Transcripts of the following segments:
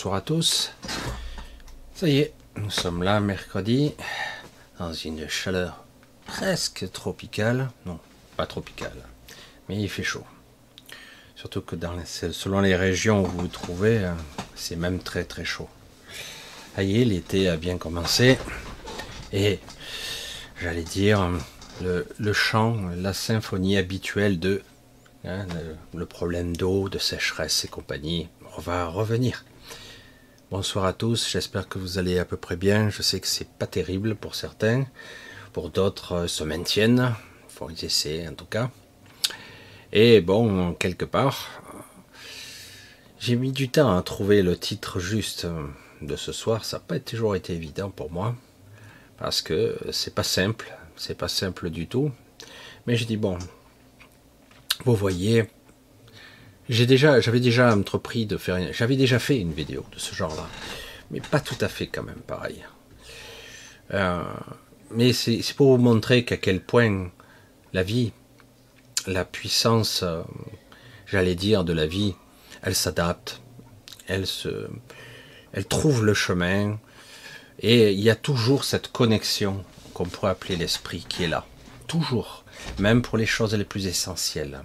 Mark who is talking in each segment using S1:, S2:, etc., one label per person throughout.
S1: bonsoir à tous. Ça y est, nous sommes là mercredi, dans une chaleur presque tropicale. Non, pas tropicale, mais il fait chaud. Surtout que dans selon les régions où vous vous trouvez, euh, c'est même très très chaud. Ça y est, l'été a bien commencé. Et j'allais dire, le, chant, la symphonie habituelle de hein, le, problème d'eau, de sécheresse et compagnie, on va revenir. Bonsoir à tous, j'espère que vous allez à peu près bien. Je sais que c'est pas terrible pour certains, pour d'autres euh, se maintiennent, il faut essayer en tout cas. Et bon, quelque part, j'ai mis du temps à trouver le titre juste de ce soir. Ça n'a pas toujours été évident pour moi parce que c'est pas simple, c'est pas simple du tout. Mais j'ai dit bon, vous voyez, j'avais déjà entrepris de faire, j'avais déjà fait une vidéo de ce genre-là, mais pas tout à fait quand même pareil. Euh, mais c'est pour vous montrer qu'à quel point la vie, la puissance, euh, j'allais dire, de la vie, elle s'adapte, elle se, elle trouve le chemin, et il y a toujours cette connexion qu'on pourrait appeler l'esprit qui est là. Toujours. Même pour les choses les plus essentielles.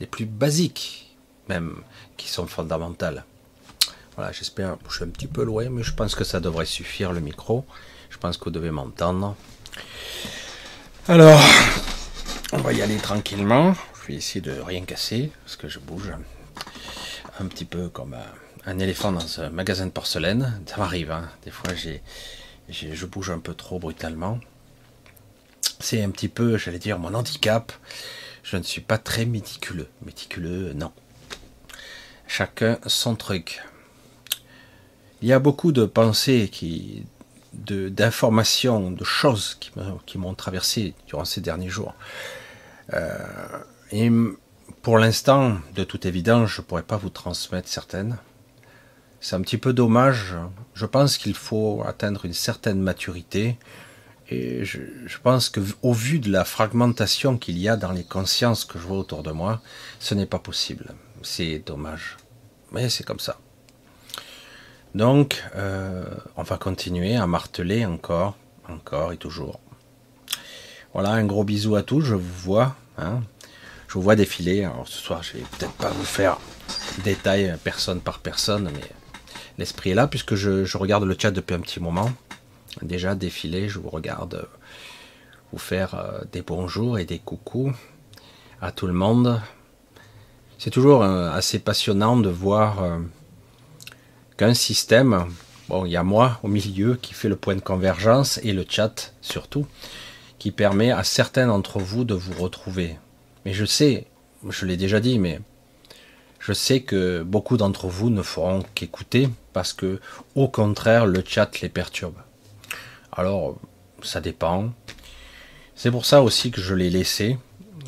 S1: Les plus basiques, même, qui sont fondamentales. Voilà, j'espère, je suis un petit peu loin, mais je pense que ça devrait suffire le micro. Je pense que vous devez m'entendre. Alors, on va y aller tranquillement. Je vais essayer de rien casser, parce que je bouge un petit peu comme un éléphant dans un magasin de porcelaine. Ça m'arrive, hein. des fois j'ai, je bouge un peu trop brutalement. C'est un petit peu, j'allais dire, mon handicap. Je ne suis pas très méticuleux. Méticuleux, non. Chacun son truc. Il y a beaucoup de pensées qui, d'informations, de, choses qui, m'ont traversé durant ces derniers jours. Euh, et pour l'instant, de toute évidence, je ne pourrais pas vous transmettre certaines. C'est un petit peu dommage. Je pense qu'il faut atteindre une certaine maturité. Et je, pense que au vu de la fragmentation qu'il y a dans les consciences que je vois autour de moi, ce n'est pas possible. C'est dommage. Mais c'est comme ça. Donc, euh, on va continuer à marteler encore, encore et toujours. Voilà, un gros bisou à tous, je vous vois. Hein. Je vous vois défiler. Alors ce soir, je vais peut-être pas vous faire détail personne par personne, mais l'esprit est là puisque je, regarde le chat depuis un petit moment. Déjà défilé, je vous regarde euh, vous faire euh, des bonjours et des coucous à tout le monde. C'est toujours euh, assez passionnant de voir qu'un système, bon, il y a moi au milieu qui fait le point de convergence et le chat surtout, qui permet à certains d'entre vous de vous retrouver. Mais je sais, je l'ai déjà dit, mais je sais que beaucoup d'entre vous ne feront qu'écouter parce que, au contraire, le chat les perturbe. Alors, ça dépend. C'est pour ça aussi que je l'ai laissé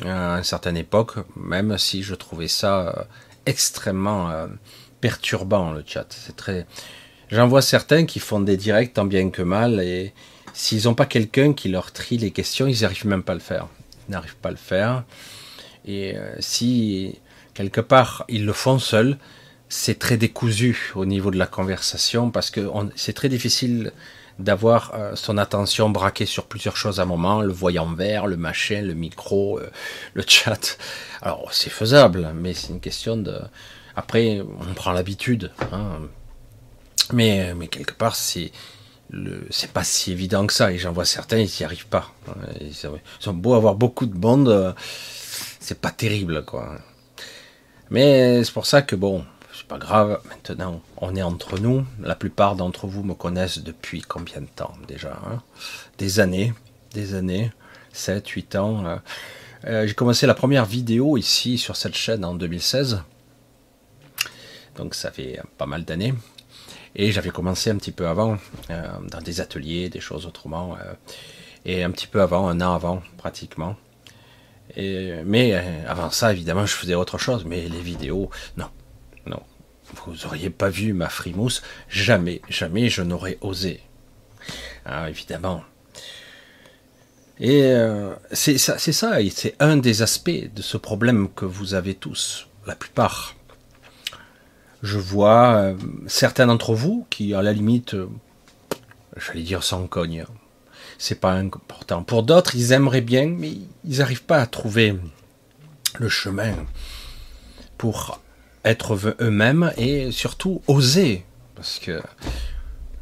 S1: à une certaine époque, même si je trouvais ça euh, extrêmement euh, perturbant le chat. C'est très. J'en vois certains qui font des directs tant bien que mal et s'ils n'ont pas quelqu'un qui leur trie les questions, ils n'arrivent même pas à le faire. Ils n'arrivent pas à le faire. Et euh, si quelque part, ils le font seuls. C'est très décousu au niveau de la conversation parce que c'est très difficile d'avoir euh, son attention braquée sur plusieurs choses à un moment, le voyant vert, le machin, le micro, euh, le chat. Alors c'est faisable, mais c'est une question de. Après, on prend l'habitude. Hein. Mais, mais quelque part, c'est c'est pas si évident que ça. Et j'en vois certains, ils n'y arrivent pas. Ils ont beau avoir beaucoup de monde, euh, c'est pas terrible, quoi. Mais c'est pour ça que bon, grave, maintenant on est entre nous. La plupart d'entre vous me connaissent depuis combien de temps déjà hein? Des années, des années, 7, 8 ans. Euh, euh, j'ai commencé la première vidéo ici sur cette chaîne en 2016. Donc ça fait pas mal d'années. Et j'avais commencé un petit peu avant, euh, dans des ateliers, des choses autrement. et un petit peu avant, un an avant pratiquement mais euh, avant ça, évidemment, je faisais autre chose. Mais les vidéos, non. Vous n'auriez pas vu ma frimousse. Jamais, jamais je n'aurais osé. Ah, évidemment. Et euh, c'est ça, c'est ça, c'est un des aspects de ce problème que vous avez tous, la plupart. Je vois euh, certains d'entre vous qui, à la limite, euh, j'allais dire sans cogne. C'est pas important. Pour d'autres, ils aimeraient bien, mais ils n'arrivent pas à trouver le chemin pour être eux-mêmes et surtout oser. Parce que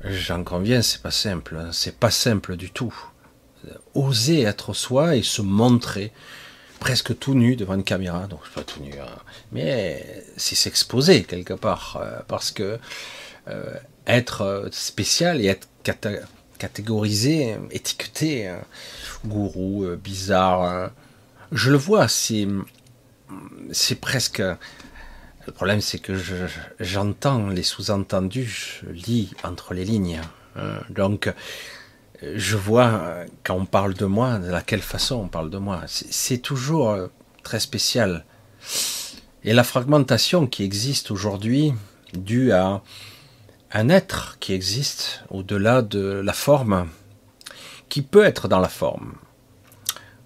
S1: j'en conviens, c'est pas simple. Hein. C'est pas simple du tout. Oser être soi et se montrer presque tout nu devant une caméra. Donc, pas tout nu, hein. mais c'est s'exposer quelque part. Euh, parce que euh, être spécial et être catégorisé, étiqueté, hein, gourou, euh, bizarre, je le vois, c'est c'est presque. Le problème, c'est que j'entends les sous-entendus, je lis entre les lignes. Hein. donc, je vois quand on parle de moi, de laquelle façon on parle de moi. C'est toujours euh, très spécial. Et la fragmentation qui existe aujourd'hui, due à un être qui existe au-delà de la forme, qui peut être dans la forme,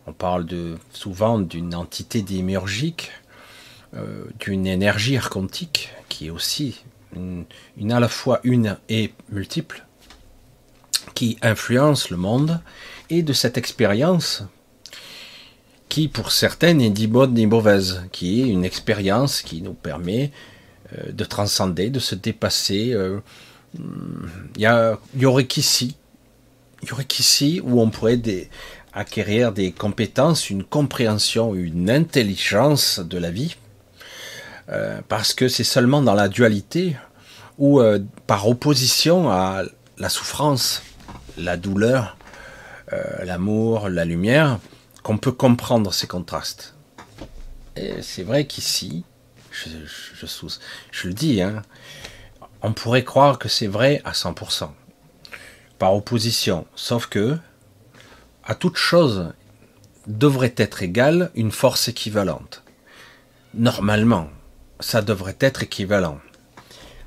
S1: on parle souvent d'une entité démiurgique, euh, d'une énergie archontique qui est aussi une, à la fois une et multiple, qui influence le monde, et de cette expérience qui pour certains n'est ni bonne ni mauvaise, qui est une expérience qui nous permet euh, de transcender, de se dépasser. Euh, il y, y aurait qu'ici, il y aurait qu'ici où on pourrait acquérir des compétences, une compréhension, une intelligence de la vie, euh, parce que c'est seulement dans la dualité ou euh, par opposition à la souffrance, la douleur, euh, l'amour, la lumière, qu'on peut comprendre ces contrastes. Et c'est vrai qu'ici, je, le dis, hein, on pourrait croire que c'est vrai à 100%, par opposition, sauf que à toute chose devrait être égale une force équivalente. Normalement, ça devrait être équivalent.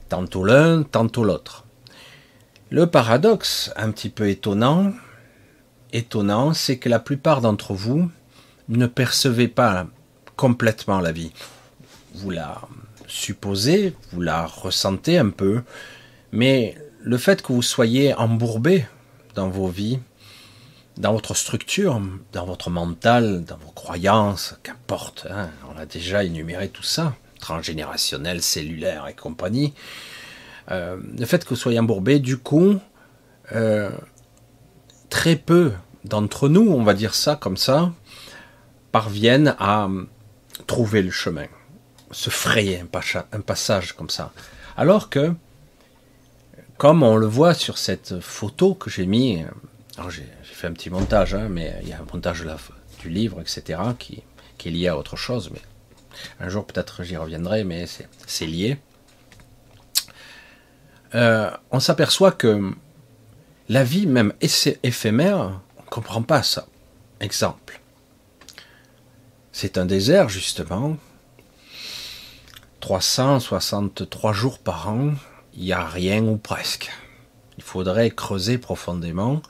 S1: Tantôt l'un, tantôt l'autre. Le paradoxe, un petit peu étonnant, étonnant, c'est que la plupart d'entre vous ne percevez pas complètement la vie. Vous la supposez, vous la ressentez un peu, mais le fait que vous soyez embourbé dans vos vies, dans votre structure, dans votre mental, dans vos croyances, qu'importe, hein, on a déjà énuméré tout ça, transgénérationnel, cellulaire et compagnie, euh, le fait que vous soyez embourbé, du coup, euh, très peu d'entre nous, on va dire ça comme ça, parviennent à trouver le chemin, se frayer un passage comme ça. Alors que, comme on le voit sur cette photo que j'ai mis, j'ai fait un petit montage, hein, mais il y a un montage du livre, etc., qui, est lié à autre chose. Mais un jour, peut-être, j'y reviendrai, mais c'est lié. Euh, on s'aperçoit que la vie, même éphémère, on ne comprend pas ça. Exemple. C'est un désert, justement. 363 jours par an, il n'y a rien ou presque. Il faudrait creuser profondément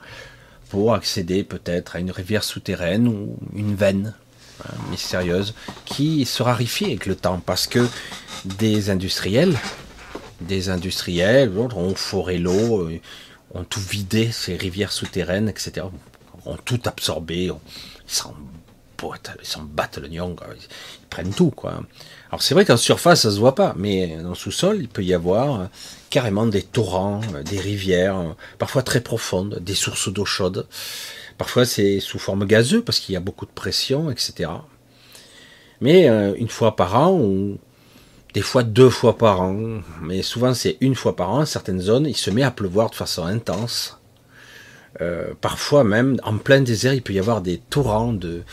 S1: pour accéder peut-être à une rivière souterraine ou une veine hein, mystérieuse qui se raréfie avec le temps parce que des industriels, des industriels ont foré l'eau, euh, ont tout vidé, ces rivières souterraines, etc. ont tout absorbé, ils s'en battent le nion, ils prennent tout. quoi. Alors c'est vrai qu'en surface ça se voit pas, mais dans le sous-sol il peut y avoir carrément des torrents, euh, des rivières, euh, parfois très profondes, des sources d'eau chaude. Parfois c'est sous forme gazeuse parce qu'il y a beaucoup de pression, etc. Mais euh, une fois par an, ou des fois deux fois par an, mais souvent c'est une fois par an, certaines zones, il se met à pleuvoir de façon intense. parfois même, en plein désert, il peut y avoir des torrents de,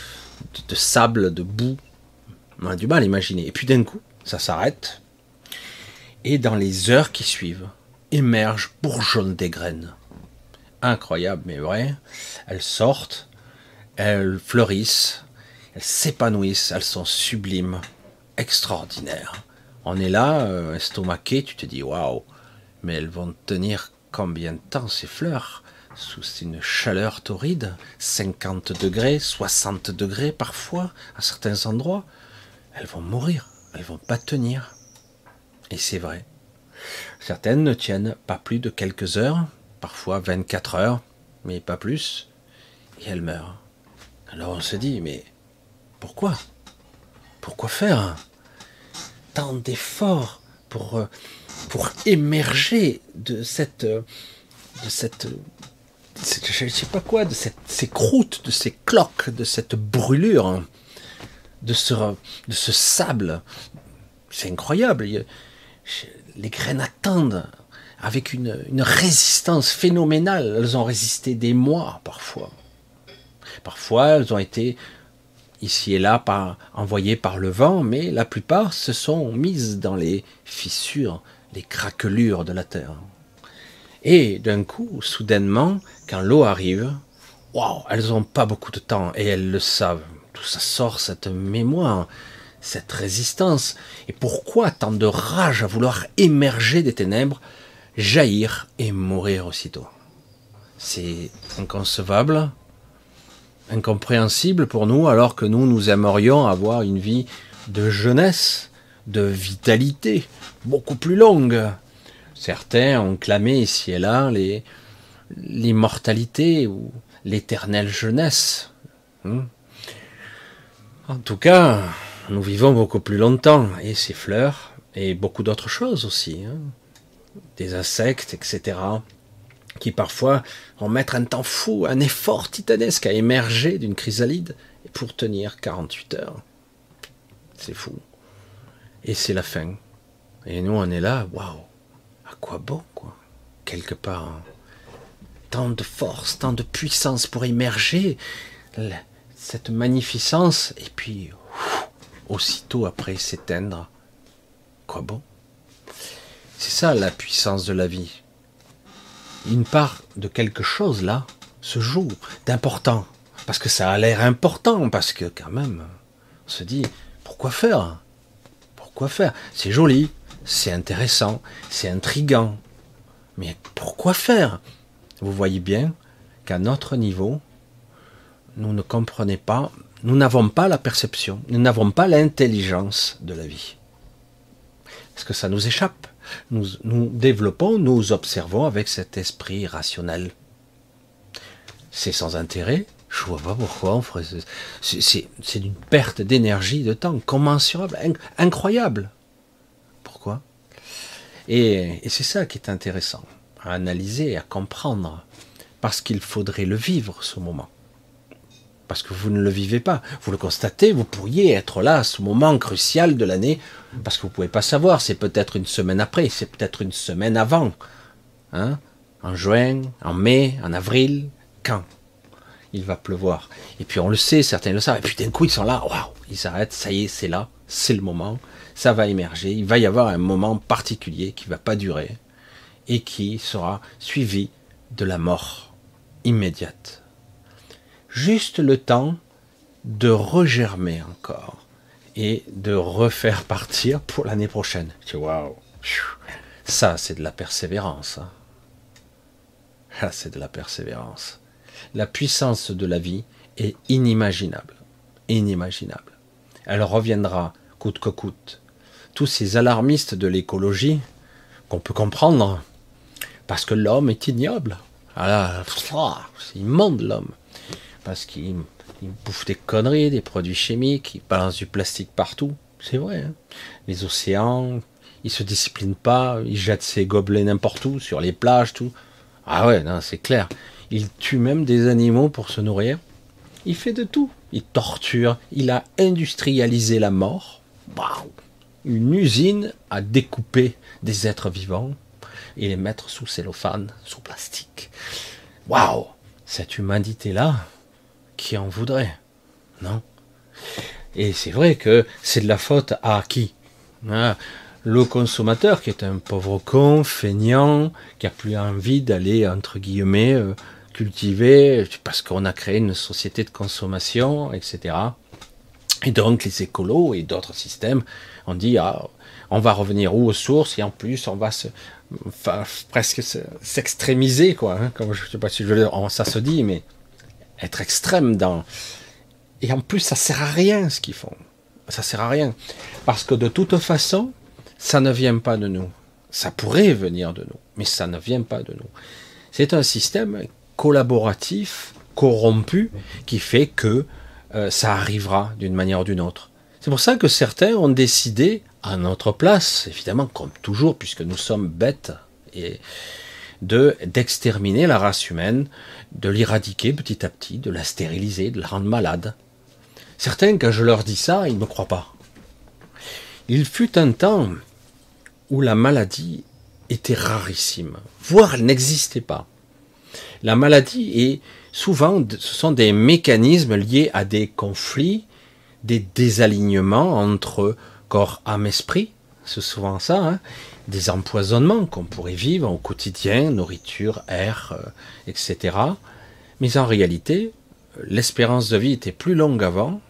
S1: de, sable, de boue. On a du mal à imaginer. Et puis d'un coup, ça s'arrête, et dans les heures qui suivent, émergent, bourgeonnent des graines. Incroyable, mais vrai. Elles sortent, elles fleurissent, elles s'épanouissent, elles sont sublimes, extraordinaires. On est là, euh, estomaqué, tu te dis waouh, mais elles vont tenir combien de temps ces fleurs? Sous une chaleur torride, 50 degrés, 60 degrés parfois, à certains endroits, elles vont mourir, elles vont pas tenir. Et c'est vrai. Certaines ne tiennent pas plus de quelques heures, parfois 24 heures, mais pas plus, et elles meurent. Alors on se dit, mais pourquoi? Pourquoi faire tant d'efforts pour, euh, pour émerger de cette, euh, de cette, je ne sais pas quoi, de cette, ces croûtes, de ces cloques, de cette brûlure, de ce, de ce sable? C'est incroyable. Les graines attendent avec une, résistance phénoménale. Elles ont résisté des mois parfois. Parfois, elles ont été ici et là envoyées par le vent, mais la plupart se sont mises dans les fissures, les craquelures de la terre. Et d'un coup, soudainement, quand l'eau arrive, waouh, elles n'ont pas beaucoup de temps et elles le savent. Tout ça sort, cette mémoire, cette résistance? Et pourquoi tant de rage à vouloir émerger des ténèbres, jaillir et mourir aussitôt C'est inconcevable, incompréhensible pour nous, alors que nous, nous aimerions avoir une vie de jeunesse, de vitalité, beaucoup plus longue. Certains ont clamé ici et là l'immortalité ou l'éternelle jeunesse. Hmm. En tout cas, nous vivons beaucoup plus longtemps, et ces fleurs, et beaucoup d'autres choses aussi, hein. Des insectes, etc qui parfois vont mettre un temps fou, un effort titanesque à émerger d'une chrysalide pour tenir 48 heures. C'est fou. Et c'est la fin. Et nous, on est là, waouh, à quoi bon, quoi? Quelque part. Tant de force, tant de puissance pour émerger, cette magnificence, et puis, aussitôt après s'éteindre. Quoi bon? C'est ça la puissance de la vie une part de quelque chose là se joue d'important. Parce que ça a l'air important, parce que quand même, on se dit, pourquoi faire? Pourquoi faire? C'est joli, c'est intéressant, c'est intrigant. Mais pourquoi faire? Vous voyez bien qu'à notre niveau, nous ne comprenons pas, nous n'avons pas la perception, nous n'avons pas l'intelligence de la vie. Parce que ça nous échappe? Nous, développons, nous observons avec cet esprit rationnel. C'est sans intérêt, je vois pas pourquoi on ferait. C'est une perte d'énergie, de temps commensurable, incroyable. Pourquoi? Et, et c'est ça qui est intéressant à analyser, à comprendre, parce qu'il faudrait le vivre ce moment parce que vous ne le vivez pas. Vous le constatez, vous pourriez être là à ce moment crucial de l'année, parce que vous ne pouvez pas savoir, c'est peut-être une semaine après, c'est peut-être une semaine avant. Hein? En juin, en mai, en avril, quand? Il va pleuvoir. Et puis on le sait, certains le savent, et puis d'un coup ils sont là, waouh, ils s'arrêtent, ça y est, c'est là, c'est le moment, ça va émerger, il va y avoir un moment particulier qui ne va pas durer, et qui sera suivi de la mort immédiate juste le temps de regermer encore et de refaire partir pour l'année prochaine. Waouh, ça c'est de la persévérance. Ah, c'est de la persévérance. La puissance de la vie est inimaginable, inimaginable. Elle reviendra coûte que coûte. Tous ces alarmistes de l'écologie qu'on peut comprendre, parce que l'homme est ignoble. Ah c'est immonde l'homme parce qu'ils bouffent des conneries, des produits chimiques, ils balancent du plastique partout. C'est vrai. Hein. les océans, ils se disciplinent pas, ils jettent ces gobelets n'importe où, sur les plages, tout. Ah ouais, c'est clair. Il tue même des animaux pour se nourrir. Il fait de tout. Il torture. Il a industrialisé la mort. Waouh Une usine à découper des êtres vivants et les mettre sous cellophane, sous plastique. Waouh Cette humanité-là, qui en voudrait Non? Et c'est vrai que c'est de la faute à qui? Hein Le consommateur qui est un pauvre con, feignant, qui a plus envie d'aller, entre guillemets, euh, cultiver, parce qu'on a créé une société de consommation, etc. Et donc les écolos et d'autres systèmes ont dit ah, on va revenir aux sources et en plus on va se, presque s'extrémiser quoi. Hein, comme je sais pas si je veux dire, ça se dit, mais être extrême dans. Et en plus, ça sert à rien ce qu'ils font. Ça sert à rien. Parce que de toute façon, ça ne vient pas de nous. Ça pourrait venir de nous, mais ça ne vient pas de nous. C'est un système collaboratif, corrompu, qui fait que euh, ça arrivera d'une manière ou d'une autre. C'est pour ça que certains ont décidé, à notre place, évidemment, comme toujours, puisque nous sommes bêtes, et de d'exterminer la race humaine, de l'éradiquer petit à petit, de la stériliser, de la rendre malade. Certains, quand je leur dis ça, ils ne me croient pas. Il fut un temps où la maladie était rarissime, voire elle n'existait pas. La maladie est souvent, ce sont des mécanismes liés à des conflits, des désalignements entre corps, âme, esprit. C'est souvent ça, hein. Des empoisonnements qu'on pourrait vivre au quotidien, nourriture, air, euh, etc. Mais en réalité, l'espérance de vie était plus longue avant,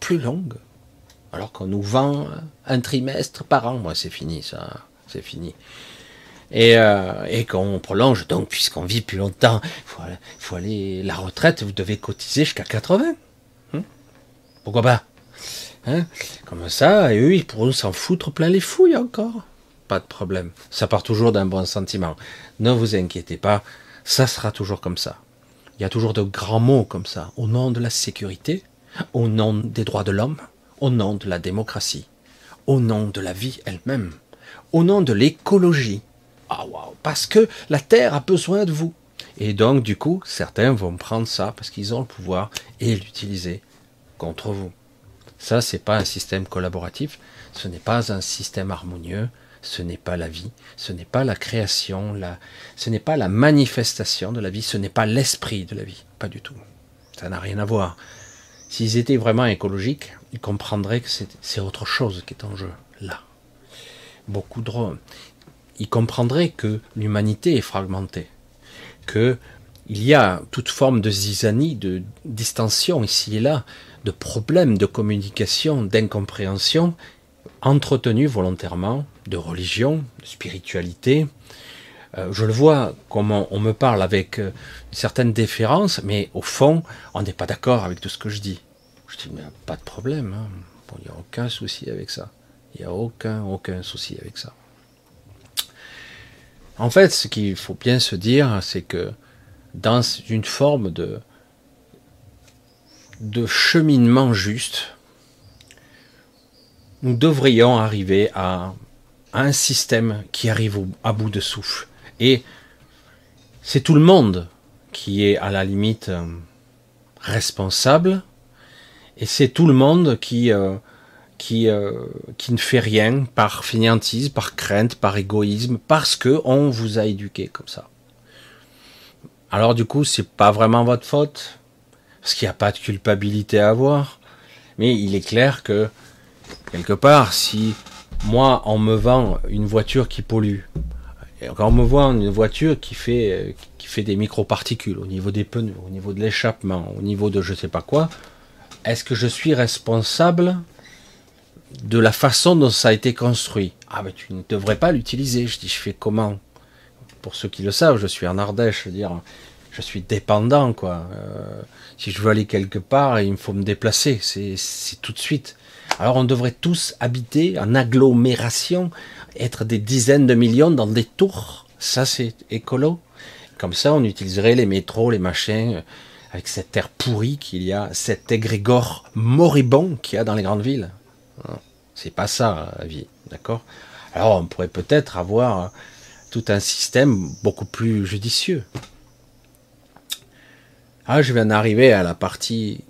S1: plus longue, alors qu'on nous vend un trimestre par an. Moi, c'est fini, ça, c'est fini. Et, euh, qu'on prolonge, donc, puisqu'on vit plus longtemps, il faut, aller. La retraite, vous devez cotiser jusqu'à 80. Hein? Pourquoi pas? Hein? Comme ça, eux, ils pourront s'en foutre plein les fouilles encore. Pas de problème. Ça part toujours d'un bon sentiment. Ne vous inquiétez pas, ça sera toujours comme ça. Il y a toujours de grands mots comme ça, au nom de la sécurité, au nom des droits de l'homme, au nom de la démocratie, au nom de la vie elle-même, au nom de l'écologie. Ah waouh, parce que la Terre a besoin de vous. Et donc, du coup, certains vont prendre ça parce qu'ils ont le pouvoir et l'utiliser contre vous. Ça, c'est pas un système collaboratif, ce n'est pas un système harmonieux, ce n'est pas la vie, ce n'est pas la création, la... ce n'est pas la manifestation de la vie, ce n'est pas l'esprit de la vie, pas du tout. Ça n'a rien à voir. S'ils étaient vraiment écologiques, ils comprendraient que c'est autre chose qui est en jeu, là. Beaucoup de... Ils comprendraient que l'humanité est fragmentée, que il y a toute forme de zizanie, de distension ici et là, de problèmes de communication, d'incompréhension, entretenus volontairement, de religion, de spiritualité. Euh, je le vois comment on me parle avec euh, une certaine déférence, mais au fond, on n'est pas d'accord avec tout ce que je dis. Je dis, mais pas de problème, hein. il n'y a aucun souci avec ça. Il n'y a aucun, aucun souci avec ça. En fait, ce qu'il faut bien se dire, c'est que dans une forme de, de cheminement juste, nous devrions arriver à, un système qui arrive à bout de souffle. Et c'est tout le monde qui est à la limite euh, responsable, et c'est tout le monde qui, euh, qui, euh, qui ne fait rien par fainéantise, par crainte, par égoïsme, parce que on vous a éduqué comme ça. Alors du coup, c'est pas vraiment votre faute, parce qu'il n'y a pas de culpabilité à avoir, mais il est clair que quelque part, si moi, on me vend une voiture qui pollue, et quand on me vend une voiture qui fait, qui fait des microparticules au niveau des pneus, au niveau de l'échappement, au niveau de je sais pas quoi, est-ce que je suis responsable de la façon dont ça a été construit? Ah mais tu ne devrais pas l'utiliser. Je dis, je fais comment? Pour ceux qui le savent, je suis en Ardèche, je veux dire, je suis dépendant quoi. Euh, si je veux aller quelque part, il faut me déplacer, c'est tout de suite. Alors on devrait tous habiter en agglomération, être des dizaines de millions dans des tours. Ça c'est écolo. Comme ça on utiliserait les métros, les machins, avec cet air pourri qu'il y a, cet égrégore moribond qu'il y a dans les grandes villes. C'est pas ça la vie, d'accord? Alors on pourrait peut-être avoir tout un système beaucoup plus judicieux. Ah, je viens d'arriver à la partie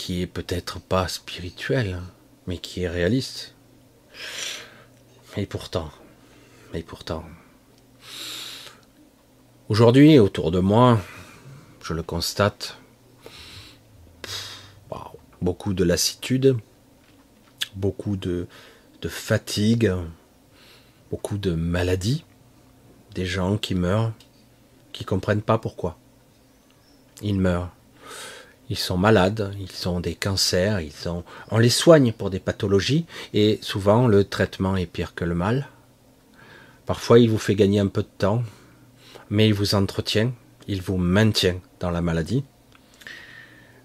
S1: qui est peut-être pas spirituel, mais qui est réaliste. Et pourtant, mais pourtant, aujourd'hui, autour de moi, je le constate, beaucoup de lassitude, beaucoup de, de fatigue, beaucoup de maladies, des gens qui meurent, qui comprennent pas pourquoi. Ils meurent ils sont malades, ils ont des cancers, ils ont... on les soigne pour des pathologies et souvent le traitement est pire que le mal. Parfois il vous fait gagner un peu de temps, mais il vous entretient, il vous maintient dans la maladie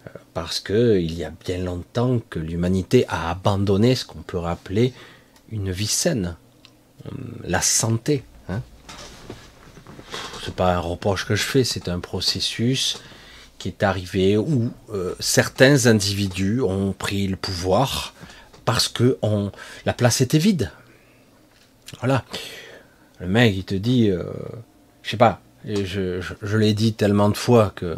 S1: euh, parce que il y a bien longtemps que l'humanité a abandonné ce qu'on peut rappeler une vie saine. la santé. Hein. C'est pas un reproche que je fais, c'est un processus est arrivé où euh, certains individus ont pris le pouvoir parce que on, la place était vide. Voilà. Le mec, il te dit, euh, je sais pas, je, je, l'ai dit tellement de fois que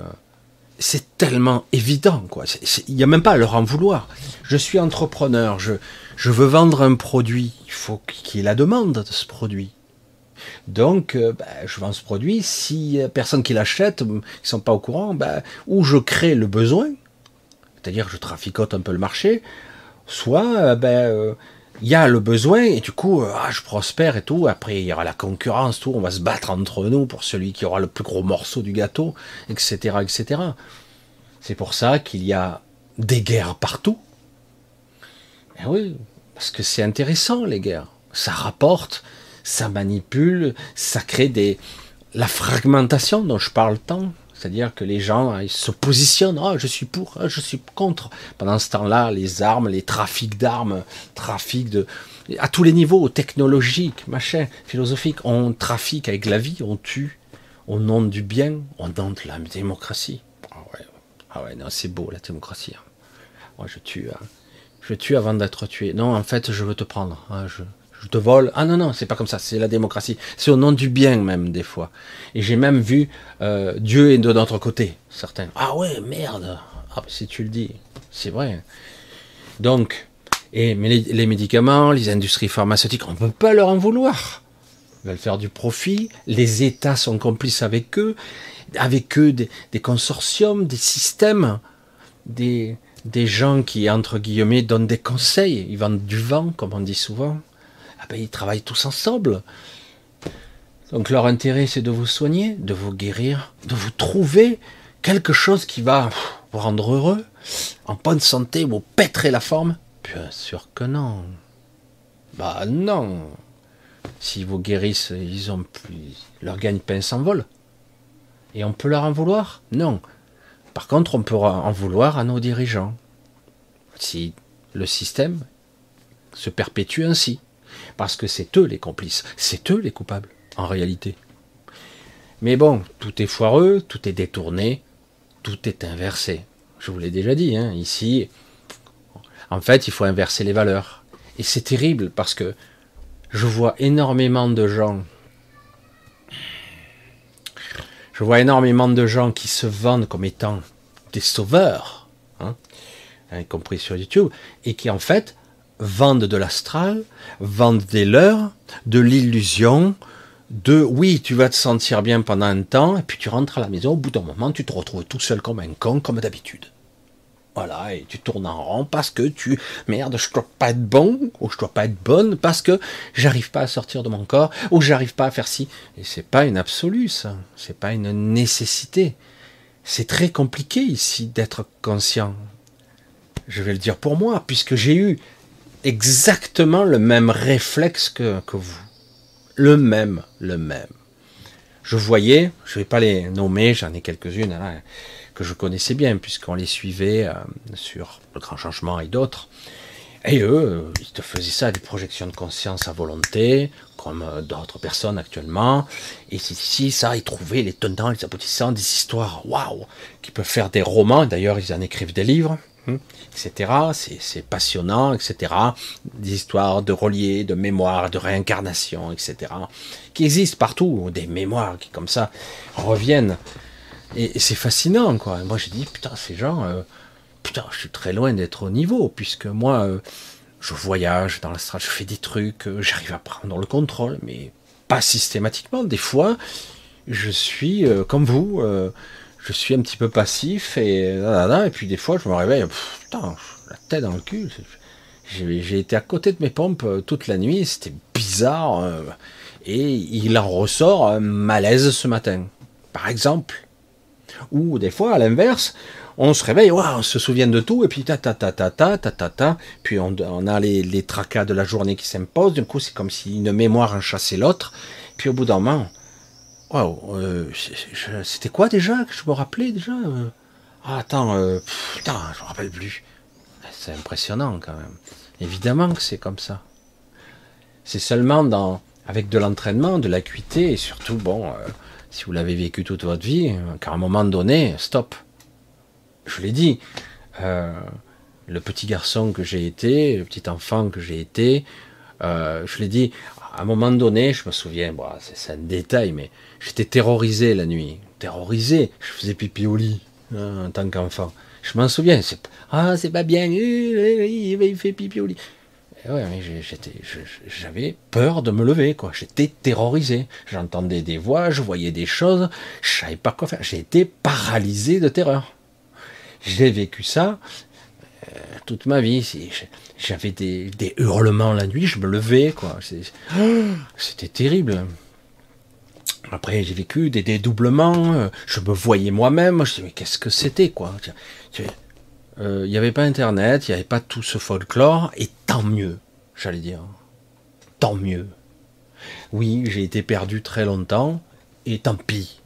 S1: c'est tellement évident, quoi. Il n'y a même pas à leur en vouloir. Je suis entrepreneur, je, je veux vendre un produit, il faut qu'il y ait la demande de ce produit. Donc, euh, ben, je vends ce produit. Si personne qui l'achète, ils sont pas au courant, ben, ou je crée le besoin, c'est-à-dire je traficote un peu le marché, soit euh, ben, euh, il y a le besoin et du coup, ah, je prospère et tout. Après, il y aura la concurrence, tout. On va se battre entre nous pour celui qui aura le plus gros morceau du gâteau, etc., etc. C'est pour ça qu'il y a des guerres partout. Eh oui, parce que c'est intéressant les guerres. Ça rapporte, ça manipule, ça crée des la fragmentation dont je parle tant. C'est-à-dire que les gens ils se positionnent, oh, je suis pour, oh, je suis contre. Pendant ce temps-là, les armes, les trafics d'armes, trafic de à tous les niveaux, technologiques, machin, philosophiques, on trafique avec la vie, on tue, on nom du bien, on nom de la démocratie. Ah ouais, ah ouais non, c'est beau la démocratie. Hein. Moi, je tue, hein. je tue avant d'être tué. Non, en fait, je veux te prendre. Hein, je te vole. Ah non, non, c'est pas comme ça, c'est la démocratie. C'est au nom du bien même, des fois. Et j'ai même vu euh, Dieu est de notre côté, certains. Ah ouais, merde. Ah, si tu le dis, c'est vrai. Donc, et, les, médicaments, les industries pharmaceutiques, on ne peut pas leur en vouloir. Ils veulent faire du profit. Les États sont complices avec eux. Avec eux, des, des consortiums, des systèmes, des, des gens qui, entre guillemets, donnent des conseils. Ils vendent du vent, comme on dit souvent. Ah ben, ils travaillent tous ensemble. Donc leur intérêt, c'est de vous soigner, de vous guérir, de vous trouver quelque chose qui va vous rendre heureux, en bonne santé, vous pèterez la forme. Bien sûr que non. Bah non. Si vous guérissent, ils ont plus, leur gagne-pain s'envole. Et on peut leur en vouloir? Non. Par contre, on peut en vouloir à nos dirigeants. Si le système se perpétue ainsi. Parce que c'est eux les complices, c'est eux les coupables, en réalité. Mais bon, tout est foireux, tout est détourné, tout est inversé. Je vous l'ai déjà dit, hein, ici, en fait, il faut inverser les valeurs. Et c'est terrible parce que je vois énormément de gens, je vois énormément de gens qui se vendent comme étant des sauveurs, hein, y compris sur YouTube, et qui en fait vendent de l'astral, vendent des leurs, de l'illusion, de oui, tu vas te sentir bien pendant un temps, et puis tu rentres à la maison, au bout d'un moment, tu te retrouves tout seul comme un con, comme d'habitude. Voilà, et tu tournes en rond parce que tu, merde, je dois pas être bon, ou je dois pas être bonne, parce que j'arrive pas à sortir de mon corps, ou j'arrive pas à faire ci. Et c'est pas une absolue, ça. C'est pas une nécessité. C'est très compliqué ici d'être conscient. Je vais le dire pour moi, puisque j'ai eu exactement le même réflexe que, vous. Le même, le même. Je voyais, je ne vais pas les nommer, j'en ai quelques-unes hein, que je connaissais bien, puisqu'on les suivait euh, sur le grand changement et d'autres. Et eux, ils te faisaient ça, des projections de conscience à volonté, comme euh, d'autres personnes actuellement. Et ici, ça, ils trouvaient les tenants, les aboutissants, des histoires, waouh, qui peuvent faire des romans. D'ailleurs, ils en écrivent des livres. Hein, etc. C'est passionnant, etc. Des histoires de reliés, de mémoire, de réincarnation, etc. qui existent partout, des mémoires qui comme ça reviennent. Et, c'est fascinant, quoi. moi j'ai dit, putain, ces gens, euh, putain, je suis très loin d'être au niveau, puisque moi, euh, je voyage dans l'astral, je fais des trucs, euh, j'arrive à prendre le contrôle, mais pas systématiquement. Des fois, je suis comme vous je suis un petit peu passif et nanana, et puis des fois je me réveille, pff, putain, la tête dans le cul. J'ai été à côté de mes pompes euh, toute la nuit, c'était bizarre. Euh, et il en ressort un malaise ce matin, par exemple. Ou des fois, à l'inverse, on se réveille, wow, on se souvient de tout, et puis ta ta ta ta ta ta ta, ta puis on, on a les, les, tracas de la journée qui s'imposent, du coup c'est comme si une mémoire en chassait l'autre, puis au bout d'un moment, Waouh, euh, c'était quoi déjà que je me rappelais déjà euh? ah, Attends, euh, putain, je me rappelle plus. C'est impressionnant quand même. Évidemment que c'est comme ça. C'est seulement dans avec de l'entraînement, de l'acuité, et surtout, bon, euh, si vous l'avez vécu toute votre vie, qu'à un moment donné, stop. Je l'ai dit, le petit garçon que j'ai été, le petit enfant que j'ai été, je l'ai dit, à un moment donné, je me souviens, bon, c'est un détail, mais j'étais terrorisé la nuit. Terrorisé, je faisais pipi au lit hein, en tant qu'enfant. Je m'en souviens, ah, c'est pas bien, il fait pipi au lit ouais, j'avais peur de me lever, quoi. J'étais terrorisé. J'entendais des voix, je voyais des choses, je savais pas quoi faire. Été paralysé de terreur. J'ai vécu ça euh, toute ma vie. J'avais des, hurlements la nuit, je me levais, quoi. C'était terrible. Après, j'ai vécu des dédoublements, euh, je me voyais moi-même, je me disais, mais qu'est-ce que c'était, quoi? Euh, il n'y avait pas Internet, il n'y avait pas tout ce folklore, et tant mieux, j'allais dire. Tant mieux. Oui, j'ai été perdu très longtemps, et tant pis.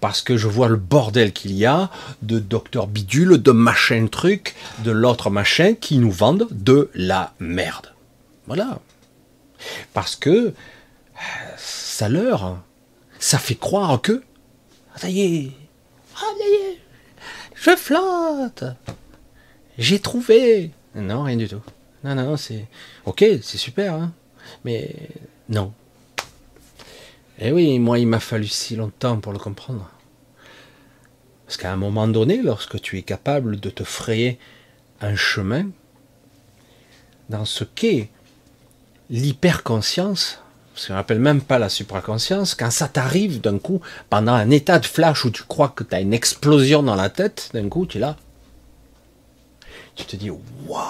S1: Parce que je vois le bordel qu'il y a de docteur bidule, de machin truc, de l'autre machin qui nous vendent de la merde. Voilà. Parce que ça leur, ça fait croire que, ça y est, ah, ça y est, je flotte. J'ai trouvé. Non, rien du tout. Non, non, c'est. Ok, c'est super, hein. Mais non. Eh oui, moi, il m'a fallu si longtemps pour le comprendre. Parce qu'à un moment donné, lorsque tu es capable de te frayer un chemin dans ce qu'est l'hyperconscience, parce qu'on n'appelle même pas la supraconscience, quand ça t'arrive d'un coup, pendant un état de flash où tu crois que tu as une explosion dans la tête, d'un coup, tu es là. Tu te dis, waouh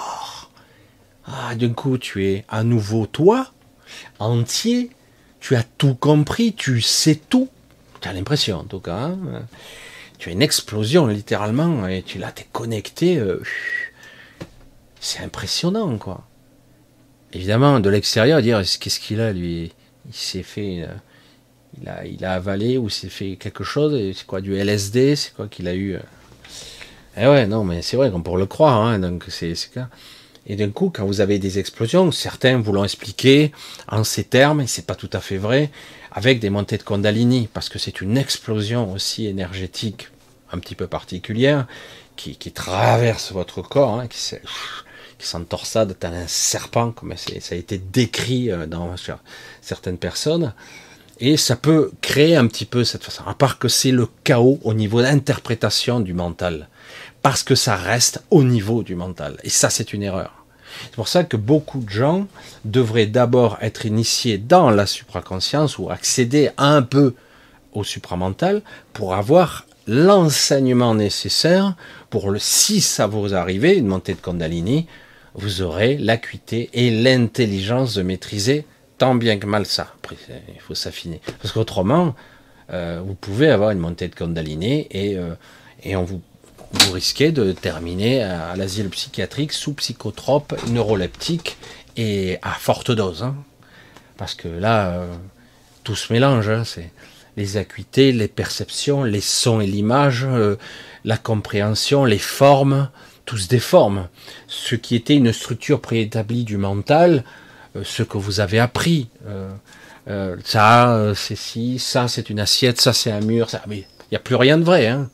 S1: Ah, d'un coup, tu es à nouveau toi, entier, tu as tout compris, tu sais tout. Tu as l'impression, en tout cas. Hein. tu as une explosion, littéralement, et tu l'as, t'es connecté. Euh, c'est impressionnant, quoi évidemment, de l'extérieur, dire qu'est-ce qu'il a, lui? Il s'est fait. Euh, il, a, il a avalé ou s'est fait quelque chose, c'est quoi, du LSD C'est quoi qu'il a eu euh? Eh ouais, non, mais c'est vrai qu'on pourrait le croire, hein, donc c'est. Et d'un coup, quand vous avez des explosions, certains vous l'ont expliqué en ces termes, et c'est pas tout à fait vrai, avec des montées de Kundalini, parce que c'est une explosion aussi énergétique un petit peu particulière, qui, qui traverse votre corps, hein, qui, qui s'entorsade tel un serpent, comme ça a été décrit euh, dans certaines personnes. Et ça peut créer un petit peu cette façon. À part que c'est le chaos au niveau d'interprétation du mental. Parce que ça reste au niveau du mental. Et ça, c'est une erreur. C'est pour ça que beaucoup de gens devraient d'abord être initiés dans la supraconscience ou accéder un peu au supramental pour avoir l'enseignement nécessaire pour le, si ça vous arrive, une montée de Kundalini, vous aurez l'acuité et l'intelligence de maîtriser tant bien que mal ça. Après, il faut s'affiner. Parce qu'autrement, euh, vous pouvez avoir une montée de Kundalini et, euh, et on vous, vous risquez de terminer à, l'asile psychiatrique sous psychotrope neuroleptique et à forte dose. Hein. Parce que là, euh, tout se mélange. Hein. c'est les acuités, les perceptions, les sons et l'image, la compréhension, les formes, tout se déforme. Ce qui était une structure préétablie du mental, euh, ce que vous avez appris, euh, euh, ça c'est si, ça c'est une assiette, ça c'est un mur, ça, mais il n'y a plus rien de vrai. Hein.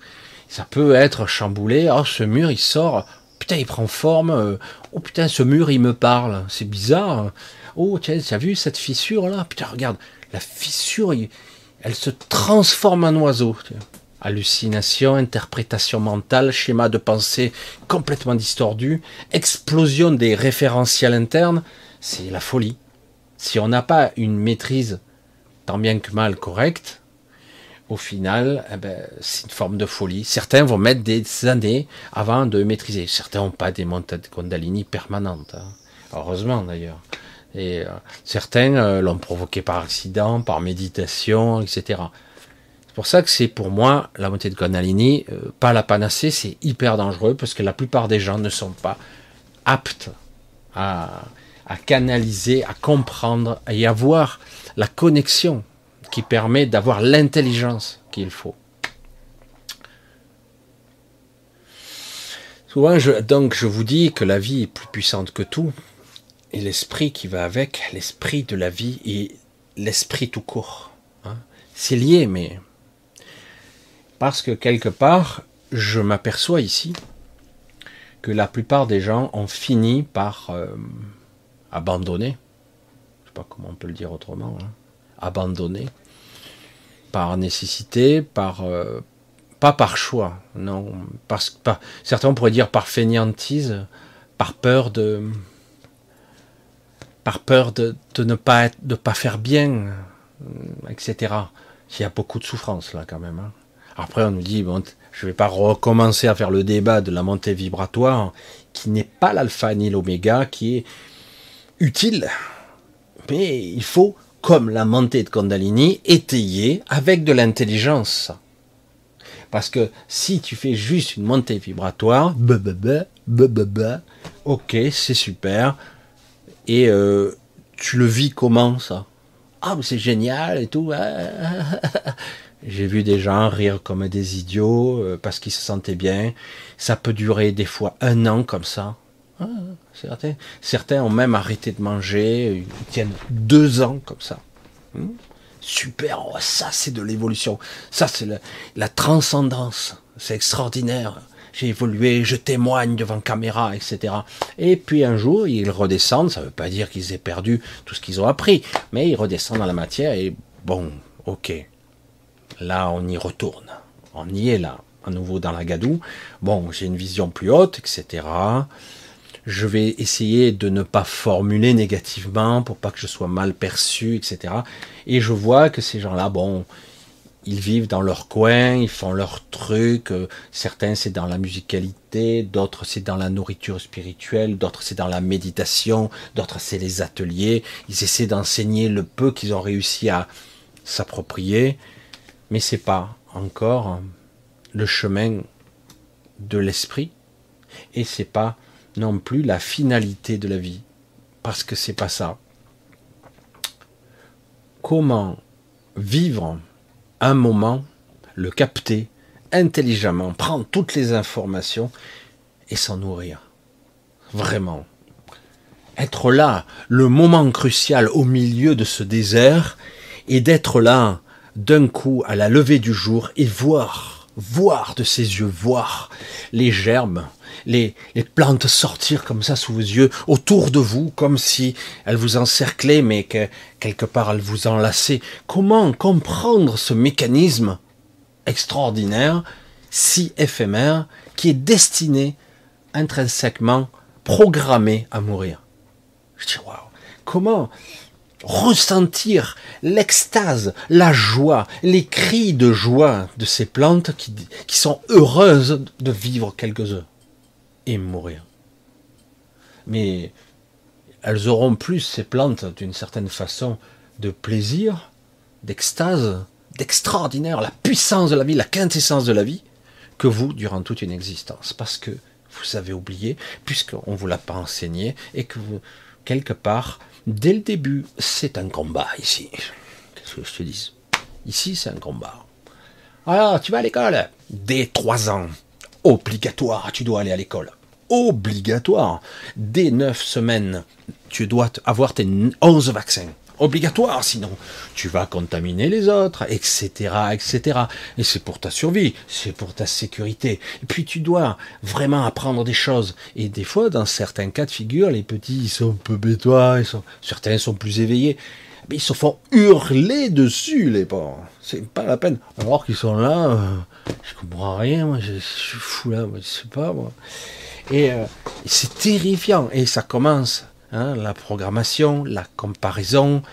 S1: Ça peut être chamboulé, oh ce mur il sort, putain il prend forme, oh putain ce mur il me parle, c'est bizarre. Oh tiens, tu as vu cette fissure là? Putain regarde, la fissure, elle se transforme en oiseau hallucination, interprétation mentale, schéma de pensée complètement distordu, explosion des référentiels internes, c'est la folie. Si on n'a pas une maîtrise tant bien que mal correcte, au final, eh ben, c'est une forme de folie. Certains vont mettre des années avant de maîtriser. Certains n'ont pas des montées de Kundalini permanentes. Hein. Heureusement d'ailleurs. Euh, certains euh, l'ont provoqué par accident, par méditation, etc. C'est pour ça que c'est pour moi la montée de Kundalini, euh, pas la panacée, c'est hyper dangereux parce que la plupart des gens ne sont pas aptes à, canaliser, à comprendre et à voir la connexion qui permet d'avoir l'intelligence qu'il faut. Souvent, je, donc, je vous dis que la vie est plus puissante que tout, et l'esprit qui va avec, l'esprit de la vie est l'esprit tout court. Hein. C'est lié, mais parce que quelque part, je m'aperçois ici que la plupart des gens ont fini par euh, abandonner. Je sais pas comment on peut le dire autrement. Hein. Abandonner par nécessité, par euh, pas par choix, non, parce que certains pourraient dire par fainéantise, par peur de par peur de, ne pas être, de pas faire bien, etc. Il y a beaucoup de souffrance là quand même. Hein. Après on nous dit bon, je vais pas recommencer à faire le débat de la montée vibratoire qui n'est pas l'alpha ni l'oméga, qui est utile, mais il faut comme la montée de Kundalini étayer avec de l'intelligence. Parce que si tu fais juste une montée vibratoire, ok, c'est super, et euh, tu le vis comment ça? Ah, c'est génial et tout. J'ai vu des gens rire comme des idiots euh, parce qu'ils se sentaient bien. Ça peut durer des fois un an comme ça. Ah, certains, certains ont même arrêté de manger. Ils tiennent deux ans comme ça. Hmm? Super, oh, ça c'est de l'évolution. Ça c'est la transcendance. C'est extraordinaire j'ai évolué, je témoigne devant caméra, etc. Et puis un jour, ils redescendent, ça ne veut pas dire qu'ils aient perdu tout ce qu'ils ont appris, mais ils redescendent dans la matière et bon, ok, là on y retourne, on y est là, à nouveau dans la gadoue, bon, j'ai une vision plus haute, etc. Je vais essayer de ne pas formuler négativement pour pas que je sois mal perçu, etc. Et je vois que ces gens-là, bon, ils vivent dans leur coin, ils font leur truc. Euh, certains c'est dans la musicalité, d'autres c'est dans la nourriture spirituelle, d'autres c'est dans la méditation, d'autres c'est les ateliers. Ils essaient d'enseigner le peu qu'ils ont réussi à s'approprier, mais c'est pas encore le chemin de l'esprit et c'est pas non plus la finalité de la vie parce que c'est pas ça. Comment vivre un moment, le capter intelligemment, prendre toutes les informations et s'en nourrir? Vraiment. Être là, le moment crucial au milieu de ce désert, et d'être là d'un coup à la levée du jour et voir, voir de ses yeux, voir les gerbes, les, les, plantes sortir comme ça sous vos yeux, autour de vous, comme si elles vous encerclaient, mais que quelque part elles vous enlaçaient. Comment comprendre ce mécanisme extraordinaire, si éphémère, qui est destiné intrinsèquement, programmé à mourir? Je dis, waouh, comment ressentir l'extase, la joie, les cris de joie de ces plantes qui, qui sont heureuses de vivre quelques heures et mourir. Mais elles auront plus, ces plantes, d'une certaine façon, de plaisir, d'extase, d'extraordinaire, la puissance de la vie, la quintessence de la vie, que vous durant toute une existence. Parce que vous avez oublié, puisqu'on ne vous l'a pas enseigné, et que vous, quelque part, dès le début, c'est un combat ici. Qu'est-ce que je te dis? Ici, c'est un combat. Alors, tu vas à l'école? Dès trois ans obligatoire, tu dois aller à l'école. Obligatoire. Dès neuf semaines, tu dois avoir tes 11 vaccins. Obligatoire, sinon tu vas contaminer les autres, etc., etc. Et c'est pour ta survie, c'est pour ta sécurité. Et puis tu dois vraiment apprendre des choses. Et des fois, dans certains cas de figure, les petits ils sont un peu bêtois, ils sont, certains sont plus éveillés. Mais ils se font hurler dessus, les pauvres. C'est pas la peine. Alors qu'ils sont là, euh, je comprends rien, moi, je, suis fou là, moi, je sais pas, moi. Et, euh, c'est terrifiant. Et ça commence, hein, la programmation, la comparaison.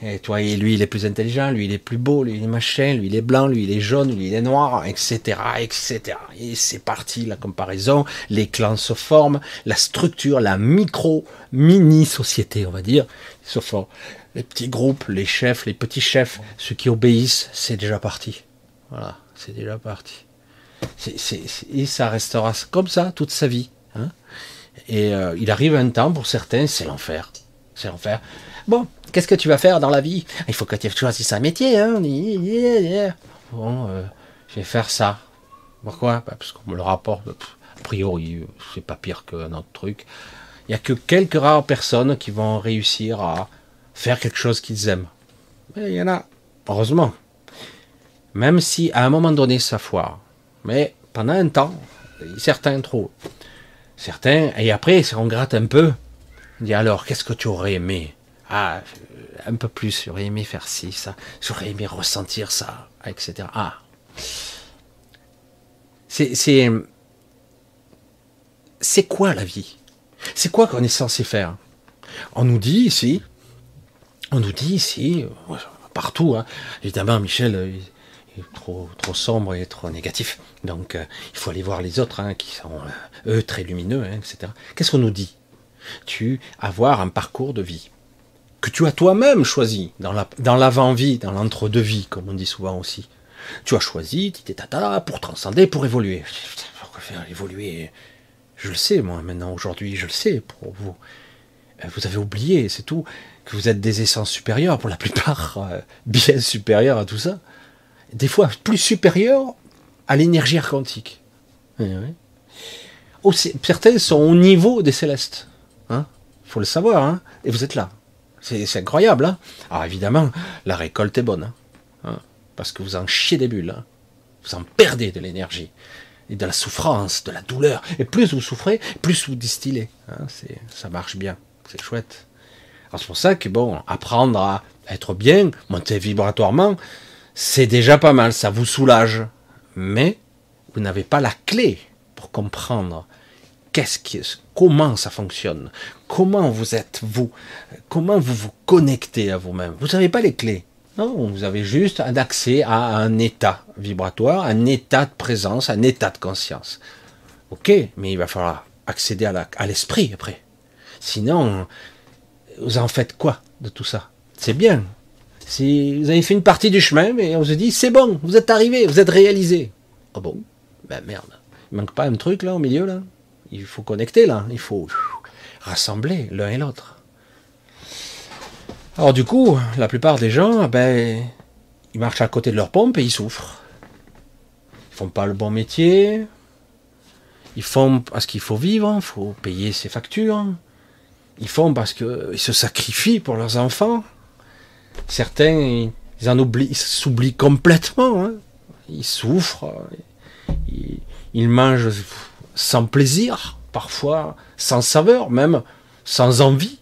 S1: Et toi, lui, il est plus intelligent, lui, il est plus beau, lui, il est machin, lui, il est blanc, lui, il est jaune, lui, il est noir, etc., etc. Et c'est parti, la comparaison. Les clans se forment, la structure, la micro, mini société, on va dire, se forme les petits groupes, les chefs, les petits chefs, ceux qui obéissent, c'est déjà parti. Voilà, c'est déjà parti. et ça restera comme ça toute sa vie. Hein. Et euh, il arrive un temps, pour certains, c'est l'enfer. C'est l'enfer. Bon, qu'est-ce que tu vas faire dans la vie? Il faut que tu choisisses un métier. Hein bon, euh, je vais faire ça. Pourquoi? Bah, Parce qu'on me le rapporte. A priori, c'est pas pire que notre truc. Il n'y a que quelques rares personnes qui vont réussir à faire quelque chose qu'ils aiment. Mais il y en a, heureusement. Même si à un moment donné ça foire. Mais pendant un temps, certains trop. Certains, et après, on gratte un peu, on dit alors, qu'est-ce que tu aurais aimé? Ah, un peu plus, j'aurais aimé faire ci, ça, j'aurais aimé ressentir ça, etc. Ah, c'est, c'est, quoi la vie? C'est quoi qu'on est censé faire? On nous dit ici, on nous dit ici, partout, hein. évidemment, Michel est trop, trop sombre et trop négatif, donc euh, il faut aller voir les autres, hein, qui sont, euh, eux, très lumineux, hein, etc. Qu'est-ce qu'on nous dit? Tu avoir un parcours de vie que tu as toi-même choisi dans, la, dans l'avant-vie, dans l'entre-deux-vie, comme on dit souvent aussi. Tu as choisi, tata, pour transcender, pour évoluer. Pourquoi faire évoluer Je le sais, moi, maintenant, aujourd'hui, je le sais pour vous. Euh, vous avez oublié, c'est tout, que vous êtes des essences supérieures, pour la plupart, bien supérieures à tout ça. Des fois, plus supérieures à l'énergie quantique. Oh, certains sont au niveau des célestes. Hein faut le savoir, hein et vous êtes là. C'est incroyable. Hein Alors évidemment, la récolte est bonne. Hein. Hein parce que vous en chiez des bulles. Vous en perdez de l'énergie. Et de la souffrance, de la douleur. Et plus vous souffrez, plus vous distillez. Ça marche bien. C'est chouette. C'est pour ça que, bon, apprendre à être bien, monter vibratoirement, c'est déjà pas mal. Ça vous soulage. Mais vous n'avez pas la clé pour comprendre qu'est-ce comment ça fonctionne, comment vous êtes vous, comment vous vous connectez à vous-même. Vous n'avez pas les clés. Non, vous avez juste un accès à un état vibratoire, un état de présence, un état de conscience. Ok, mais il va falloir accéder à l'esprit après. Sinon, vous en faites quoi de tout ça? C'est bien. Si vous avez fait une partie du chemin, mais on se dit c'est bon, vous êtes arrivé, vous êtes réalisé. Oh bon? Ben merde. Il manque pas un truc là au milieu là il faut connecter là, il faut rassembler l'un et l'autre. Alors du coup, la plupart des gens, ben, ils marchent à côté de leur pompe et ils souffrent. Ils font pas le bon métier. Ils font parce qu'il faut vivre, il faut payer ses factures. Ils font parce qu'ils se sacrifient pour leurs enfants. Certains, ils en oublient, ils s'oublient complètement. Hein. Ils souffrent. Ils, ils mangent sans plaisir, parfois sans saveur, même sans envie.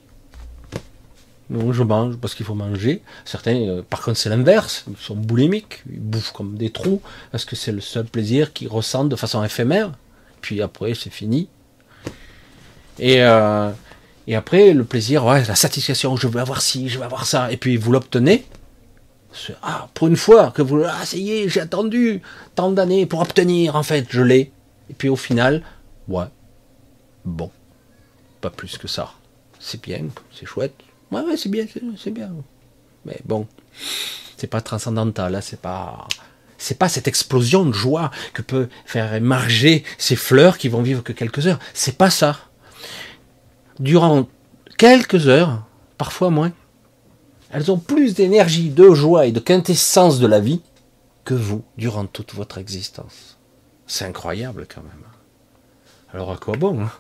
S1: Donc je mange parce qu'il faut manger. Certains, euh, par contre, c'est l'inverse. Ils sont boulimiques. Ils bouffent comme des trous parce que c'est le seul plaisir qu'ils ressentent de façon éphémère. Puis après, c'est fini. Et, euh, et après, le plaisir, ouais, la satisfaction. Je veux avoir ci, je veux avoir ça. Et puis vous l'obtenez. Ah, pour une fois que vous, ah, j'ai attendu tant d'années pour obtenir. En fait, je l'ai. Et puis au final, ouais, bon, pas plus que ça. C'est bien, c'est chouette. Ouais, ouais, c'est bien, c'est bien. Mais bon, c'est pas transcendantal, là, hein, c'est pas. C'est pas cette explosion de joie que peut faire émerger ces fleurs qui vont vivre que quelques heures. C'est pas ça. Durant quelques heures, parfois moins, elles ont plus d'énergie, de joie et de quintessence de la vie que vous durant toute votre existence. C'est incroyable quand même. Alors à quoi bon hein,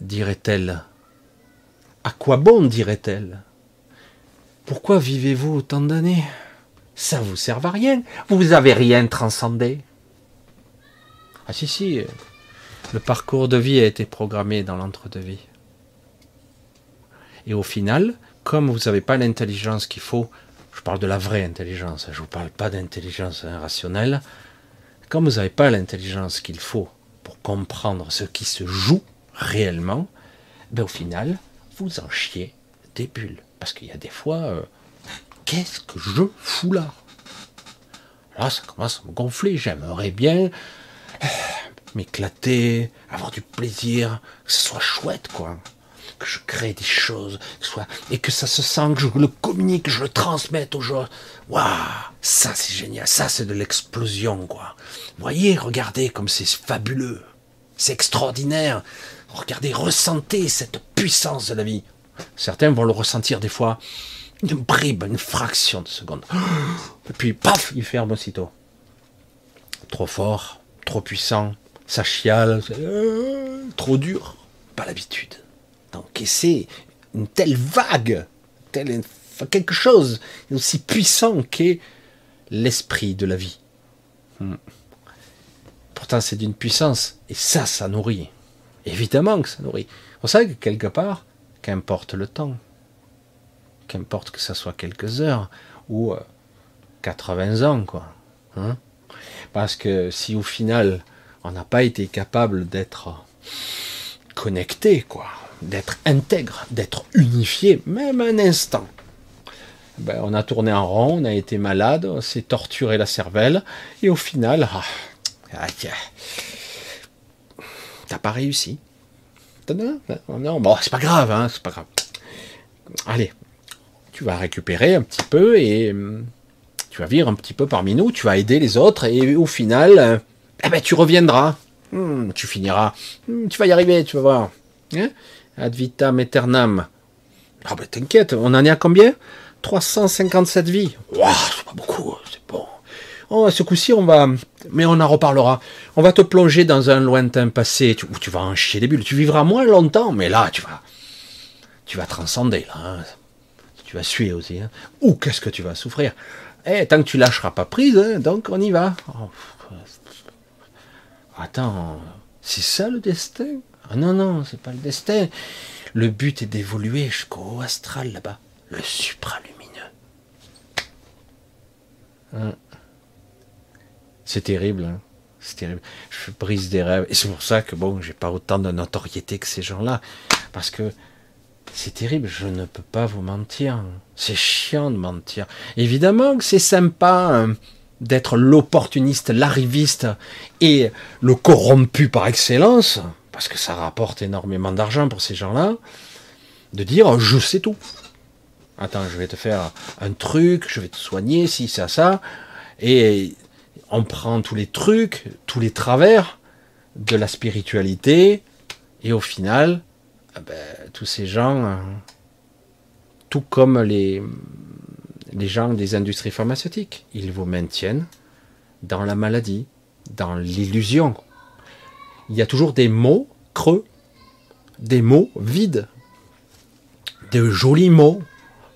S1: dirait-elle? À quoi bon dirait-elle? Pourquoi vivez-vous autant d'années? Ça vous sert à rien. Vous n'avez rien transcendé. Ah si si, le parcours de vie a été programmé dans l'entre-deux-vie. Et au final, comme vous n'avez pas l'intelligence qu'il faut, je parle de la vraie intelligence, je ne vous parle pas d'intelligence rationnelle, comme vous n'avez pas l'intelligence qu'il faut pour comprendre ce qui se joue réellement, ben au final, vous en chiez des bulles. Parce qu'il y a des fois, euh, qu'est-ce que je fous là? Là, ça commence à me gonfler. J'aimerais bien euh, m'éclater, avoir du plaisir, que ce soit chouette, quoi que je crée des choses, et que ça se sent, que je le communique, que je le transmette aux gens. Waouh, ça c'est génial, ça c'est de l'explosion, quoi. Voyez, regardez comme c'est fabuleux, c'est extraordinaire. Regardez, ressentez cette puissance de la vie. Certains vont le ressentir des fois, une bribe, une fraction de seconde. Et puis, paf, il ferme aussitôt. Trop fort, trop puissant, ça chiale, euh, trop dur, pas l'habitude d'encaisser une telle vague, telle quelque chose aussi puissant qu'est l'esprit de la vie. Hmm. Pourtant, c'est d'une puissance, et ça, ça nourrit. Évidemment que ça nourrit. On sait que quelque part, qu'importe le temps, qu'importe que ça soit quelques heures ou 80 euh, ans, quoi. Hein. Parce que si au final, on n'a pas été capable d'être connecté, quoi, d'être intègre, d'être unifié, même un instant, ben, on a tourné en rond, on a été malade, on s'est torturé la cervelle, et au final, ah, t'as pas réussi. Non, bon, c'est pas grave, hein, c'est pas grave. Allez, tu vas récupérer un petit peu et hum, tu vas vivre un petit peu parmi nous, tu vas aider les autres et au final, eh ben, tu reviendras. Hum, tu finiras. Hum, tu vas y arriver, tu vas voir. Hein? Ad vitam aeternam. Ah ben t'inquiète, on en est à combien? 357 vies. Waouh, c'est pas beaucoup, c'est bon. Oh, ce coup-ci, on va. Mais on en reparlera. On va te plonger dans un lointain passé où tu vas en chier des bulles. Tu vivras moins longtemps, mais là, tu vas. Tu vas transcender, là. Hein. Tu vas suer aussi. Hein. Ou qu'est-ce que tu vas souffrir? Eh, tant que tu lâcheras pas prise, hein, donc on y va. Oh, attends, c'est ça le destin? Ah non, non, c'est pas le destin. Le but est d'évoluer jusqu'au astral là-bas le supralumineux. Hein. C'est terrible, hein. c'est terrible. Je brise des rêves. Et c'est pour ça que bon, j'ai pas autant de notoriété que ces gens-là. Parce que c'est terrible, je ne peux pas vous mentir. C'est chiant de mentir. Évidemment que c'est sympa hein, d'être l'opportuniste, l'arriviste et le corrompu par excellence, parce que ça rapporte énormément d'argent pour ces gens-là, de dire je sais tout. Attends, je vais te faire un truc, je vais te soigner, si, ça, ça. Et on prend tous les trucs, tous les travers de la spiritualité, et au final, ah ben, tous ces gens, hein, tout comme les gens des industries pharmaceutiques, ils vous maintiennent dans la maladie, dans l'illusion. Il y a toujours des mots creux, des mots vides, de jolis mots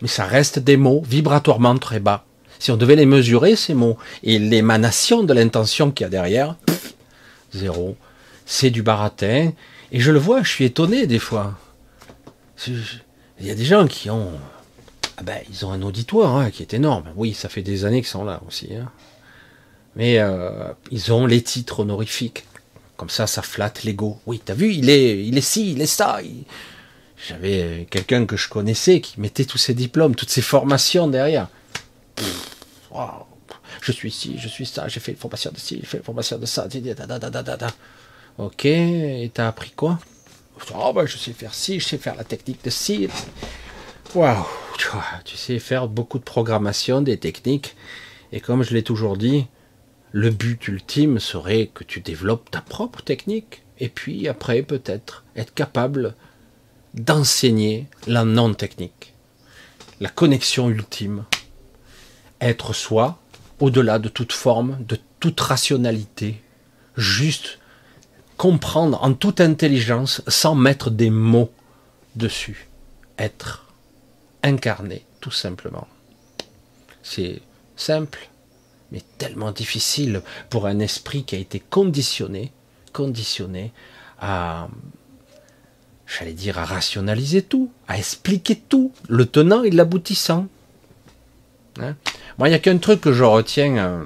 S1: mais ça reste des mots vibratoirement très bas. Si on devait les mesurer, ces mots, et l'émanation de l'intention qu'il y a derrière, zéro. C'est du baratin. Et je le vois, je suis étonné des fois. Il y a des gens qui ont. Ah ben, ils ont un auditoire hein, qui est énorme. Oui, ça fait des années qu'ils sont là aussi. Hein. Mais euh, ils ont les titres honorifiques. Comme ça, ça flatte l'ego. Oui, t'as vu, il est, il est ci, il est ça. J'avais quelqu'un que je connaissais qui mettait tous ses diplômes, toutes ses formations derrière. je suis ci, je suis ça, j'ai fait une formation de ci, j'ai fait une formation de ça. Ok, et t'as appris quoi? Oh, ben, Je sais faire ci, je sais faire la technique de ci. Waouh Tu sais faire beaucoup de programmation, des techniques. Et comme je l'ai toujours dit, le but ultime serait que tu développes ta propre technique. Et puis après, peut-être, être capable d'enseigner la non-technique, la connexion ultime, être soi, au-delà de toute forme, de toute rationalité, juste comprendre en toute intelligence sans mettre des mots dessus, être incarné tout simplement. C'est simple, mais tellement difficile pour un esprit qui a été conditionné, conditionné à j'allais dire, à rationaliser tout, à expliquer tout, le tenant et l'aboutissant. Hein? Moi, il n'y a qu'un truc que je retiens, euh,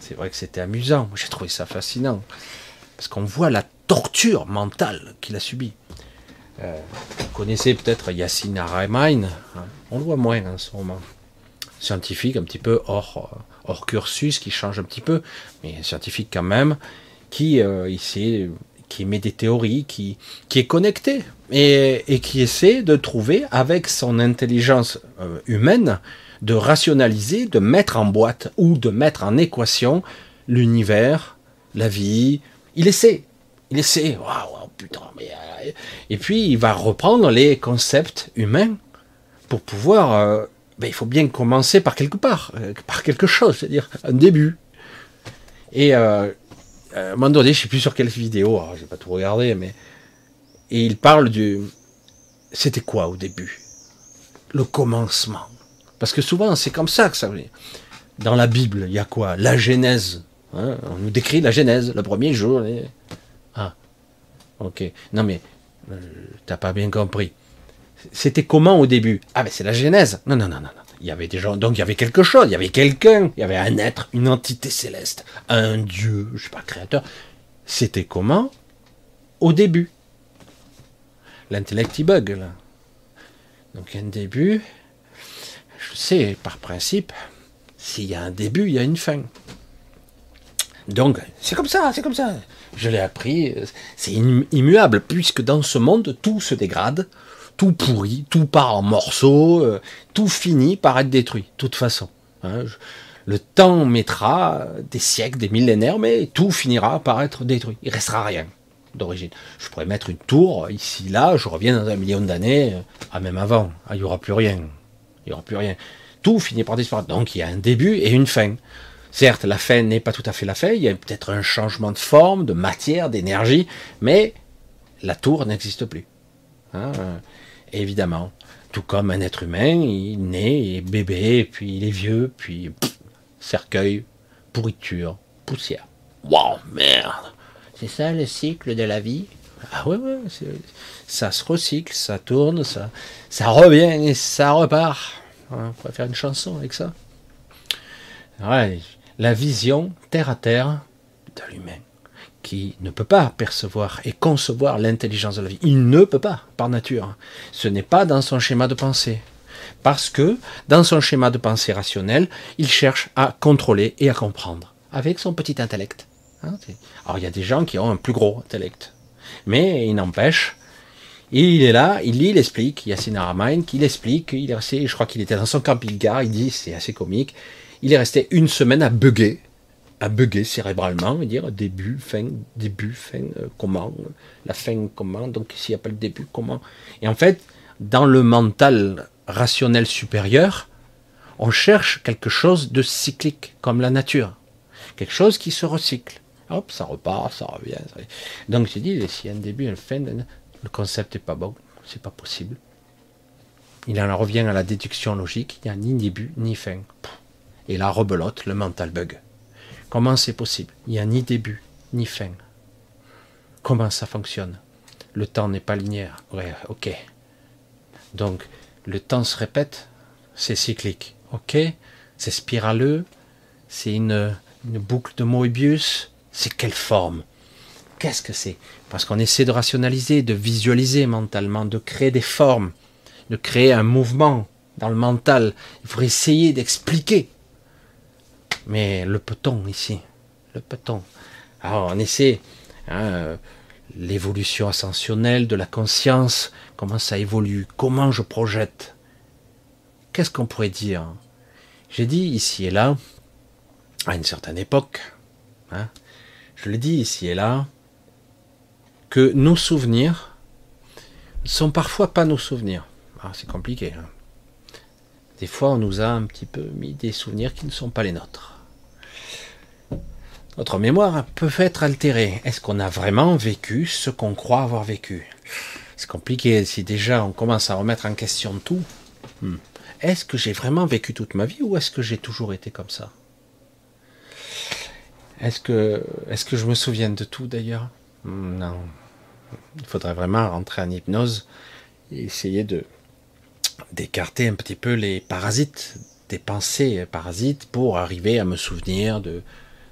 S1: c'est vrai que c'était amusant, j'ai trouvé ça fascinant, parce qu'on voit la torture mentale qu'il a subie. Euh, vous connaissez peut-être Yassine Aramain, hein? On le voit moins en ce moment. Scientifique, un petit peu hors, hors cursus, qui change un petit peu, mais scientifique quand même, qui euh, s'est qui met des théories, qui, qui est connecté et, et, qui essaie de trouver, avec son intelligence euh, humaine, de rationaliser, de mettre en boîte ou de mettre en équation l'univers, la vie. Il essaie, il essaie. Waouh, putain, mais, euh, et puis il va reprendre les concepts humains pour pouvoir. Euh, ben, il faut bien commencer par quelque part, par quelque chose, c'est-à-dire un début. Et euh, à un moment donné, je sais plus sur quelle vidéo, je j'ai pas tout regardé, mais et il parle du, c'était quoi au début? Le commencement. Parce que souvent, c'est comme ça que ça veut dire. Dans la Bible, il y a quoi? La Genèse. Hein, on nous décrit la Genèse, le premier jour. Ah, ok. Non mais, euh, t'as pas bien compris. C'était comment au début? Ah, mais c'est la Genèse. Non, non, non, non. Il y avait des gens, donc il y avait quelque chose, il y avait quelqu'un, il y avait un être, une entité céleste, un Dieu, je sais pas, créateur. C'était comment? Au début. L'intellect il bug là. Donc un début, je sais par principe, s'il y a un début, il y a une fin. Donc, c'est comme ça, c'est comme ça. Je l'ai appris, c'est immuable, puisque dans ce monde, tout se dégrade, tout pourrit, tout part en morceaux, euh, tout finit par être détruit, de toute façon. Hein. le temps mettra des siècles, des millénaires, mais tout finira par être détruit. Il restera rien d'origine. Je pourrais mettre une tour ici, là, je reviens dans un million d'années, ah même avant, ah, il n'y aura plus rien. Il n'y aura plus rien. Tout finit par disparaître. Donc il y a un début et une fin. Certes, la fin n'est pas tout à fait la fin, il y a peut-être un changement de forme, de matière, d'énergie, mais la tour n'existe plus. Hein, euh, évidemment. Tout comme un être humain, il naît, il bébé, puis il est vieux, puis cercueil, pourriture, poussière. Waouh, merde C'est ça le cycle de la vie? Ah ouais, ouais, ça se recycle, ça tourne, ça, ça revient et ça repart. On pourrait faire une chanson avec ça. Ouais, la vision terre à terre de l'humain qui ne peut pas percevoir et concevoir l'intelligence de la vie. Il ne peut pas, par nature. Ce n'est pas dans son schéma de pensée. Parce que, dans son schéma de pensée rationnel, il cherche à contrôler et à comprendre, avec son petit intellect. Hein, Alors il y a des gens qui ont un plus gros intellect. Mais il n'empêche, il est là, il lit, il explique, Yassine Aramain, qu'il explique, il est resté, je crois qu'il était dans son camping-car, il dit, c'est assez comique, il est resté une semaine à bugger, à bugger cérébralement, et dire début, fin, début, fin, euh, comment, la fin, comment, donc s'il n'y a pas le début, comment. Et en fait, dans le mental rationnel supérieur, on cherche quelque chose de cyclique, comme la nature. Quelque chose qui se recycle. Hop, ça repart, ça revient. Donc j'ai dit, s'il y a un début, une fin, le concept n'est pas bon, c'est pas possible. Il en revient à la déduction logique, il n'y a ni début ni fin. Et là, rebelote, le mental bug. Comment c'est possible? Il n'y a ni début ni fin. Comment ça fonctionne? Le temps n'est pas linéaire. Ouais, ok. Donc, le temps se répète, c'est cyclique. Ok? C'est spiraleux, c'est une, boucle de Moebius. C'est quelle forme? Qu'est-ce que c'est? Parce qu'on essaie de rationaliser, de visualiser mentalement, de créer des formes, de créer un mouvement dans le mental. Il faut essayer d'expliquer. Mais le peut-on ici Le peut-on Alors on essaie hein, l'évolution ascensionnelle de la conscience, comment ça évolue, comment je projette? Qu'est-ce qu'on pourrait dire? J'ai dit ici et là, à une certaine époque, hein, je l'ai dit ici et là, que nos souvenirs sont parfois pas nos souvenirs. Ah, c'est compliqué. Hein. Des fois, on nous a un petit peu mis des souvenirs qui ne sont pas les nôtres. Notre mémoire peut être altérée. Est-ce qu'on a vraiment vécu ce qu'on croit avoir vécu? C'est compliqué. Si déjà on commence à remettre en question tout, hmm. est-ce que j'ai vraiment vécu toute ma vie ou est-ce que j'ai toujours été comme ça? Est-ce que, je me souviens de tout d'ailleurs? Non. Il faudrait vraiment rentrer en hypnose et essayer d'écarter un petit peu les parasites, des pensées parasites pour arriver à me souvenir de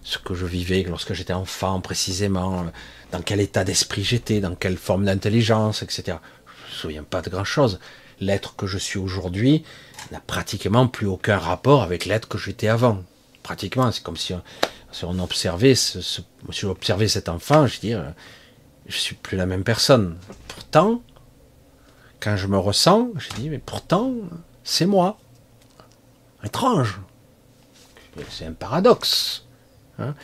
S1: ce que je vivais lorsque j'étais enfant précisément, dans quel état d'esprit j'étais, dans quelle forme d'intelligence, etc. Je ne me souviens pas de grand chose. L'être que je suis aujourd'hui n'a pratiquement plus aucun rapport avec l'être que j'étais avant. Pratiquement, c'est comme si si on observait, ce, si cet enfant, je dis, je suis plus la même personne. Pourtant, quand je me ressens, je dis, mais pourtant, c'est moi. Étrange. C'est un paradoxe. Hein.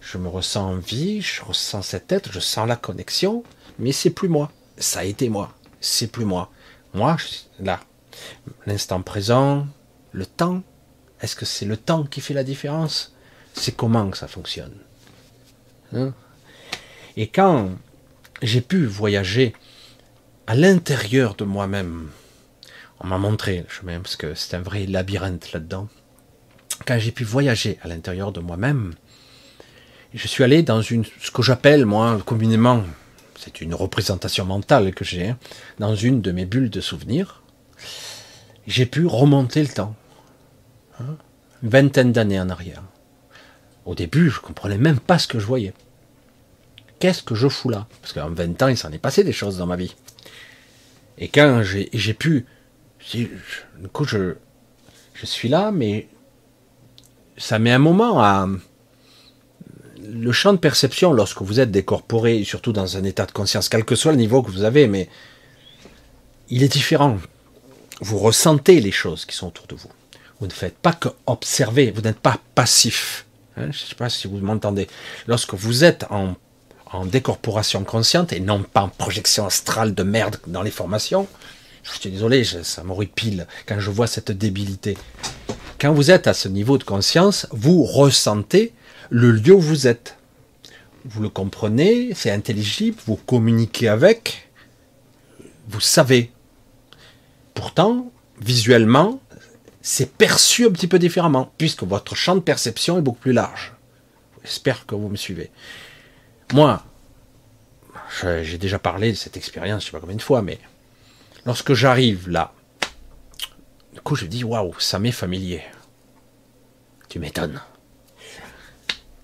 S1: je me ressens en vie, je ressens cette être, je sens la connexion, mais c'est plus moi. Ça a été moi. C'est plus moi. Moi, là, l'instant présent, le temps. Est-ce que c'est le temps qui fait la différence? C'est comment que ça fonctionne. Hein? Et quand j'ai pu voyager à l'intérieur de moi-même, On m'a montré le chemin parce que c'est un vrai labyrinthe là-dedans. Quand j'ai pu voyager à l'intérieur de moi-même, je suis allé dans une, ce que j'appelle, moi, communément, c'est une représentation mentale que j'ai, hein, dans une de mes bulles de souvenirs. J'ai pu remonter le temps. Hein, une vingtaine d'années en arrière. Au début, je comprenais même pas ce que je voyais. Qu'est-ce que je fous là? Parce qu'en 20 ans, il s'en est passé des choses dans ma vie. Et quand j'ai pu... Du coup, je, je suis là, mais ça met un moment à le champ de perception lorsque vous êtes décorporé, surtout dans un état de conscience, quel que soit le niveau que vous avez, mais il est différent. Vous ressentez les choses qui sont autour de vous. Vous ne faites pas que observer, vous n'êtes pas passif. Hein, je ne sais pas si vous m'entendez. Lorsque vous êtes en, en, décorporation consciente et non pas en projection astrale de merde dans les formations, je suis désolé, ça m'horripile quand je vois cette débilité. Quand vous êtes à ce niveau de conscience, vous ressentez le lieu où vous êtes. Vous le comprenez, c'est intelligible, vous communiquez avec, vous savez. Pourtant, visuellement, c'est perçu un petit peu différemment, puisque votre champ de perception est beaucoup plus large. J'espère que vous me suivez. Moi, j'ai déjà parlé de cette expérience, je ne sais pas combien de fois, mais lorsque j'arrive là, du coup je dis waouh, ça m'est familier. Tu m'étonnes.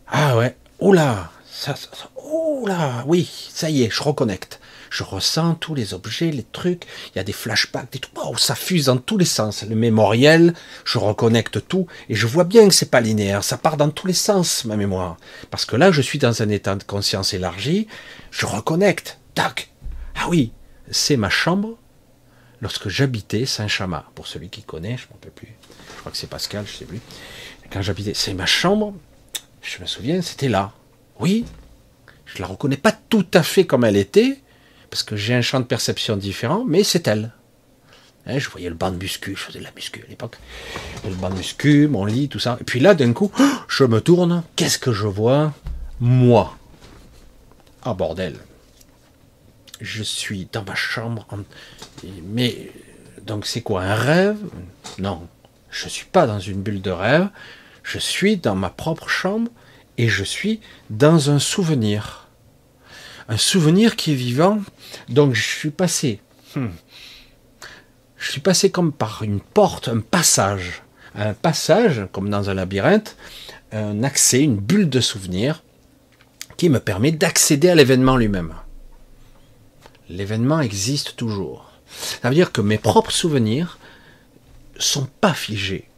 S1: Ah ouais, oula, ça, ça, oula, oui, ça y est, je reconnecte. Je ressens tous les objets, les trucs, il y a des flashbacks, des trucs, ça fuse dans tous les sens. Le mémoriel, je reconnecte tout, et je vois bien que c'est pas linéaire, ça part dans tous les sens, ma mémoire. Parce que là, je suis dans un état de conscience élargi, je reconnecte, tac. Ah oui, c'est ma chambre lorsque j'habitais Saint-Chamas. Pour celui qui connaît, je ne m'en peux plus. Je crois que c'est Pascal, je sais plus. Quand j'habitais, c'est ma chambre je me souviens, c'était là. Oui, je la reconnais pas tout à fait comme elle était, parce que j'ai un champ de perception différent, mais c'est elle. Hein, je voyais le banc de muscu, je faisais de la muscu à l'époque. Le banc de muscu, mon lit, tout ça. Et puis là, d'un coup, je me tourne, qu'est-ce que je vois? Moi. Ah bordel. Je suis dans ma chambre. Mais, donc c'est quoi Un rêve? Non. Je suis pas dans une bulle de rêve je suis dans ma propre chambre et je suis dans un souvenir. Un souvenir qui est vivant. Donc je suis passé. Hmm, je suis passé comme par une porte, un passage. Un passage, comme dans un labyrinthe, un accès, une bulle de souvenir qui me permet d'accéder à l'événement lui-même. L'événement existe toujours. Ça veut dire que mes propres souvenirs sont pas figés.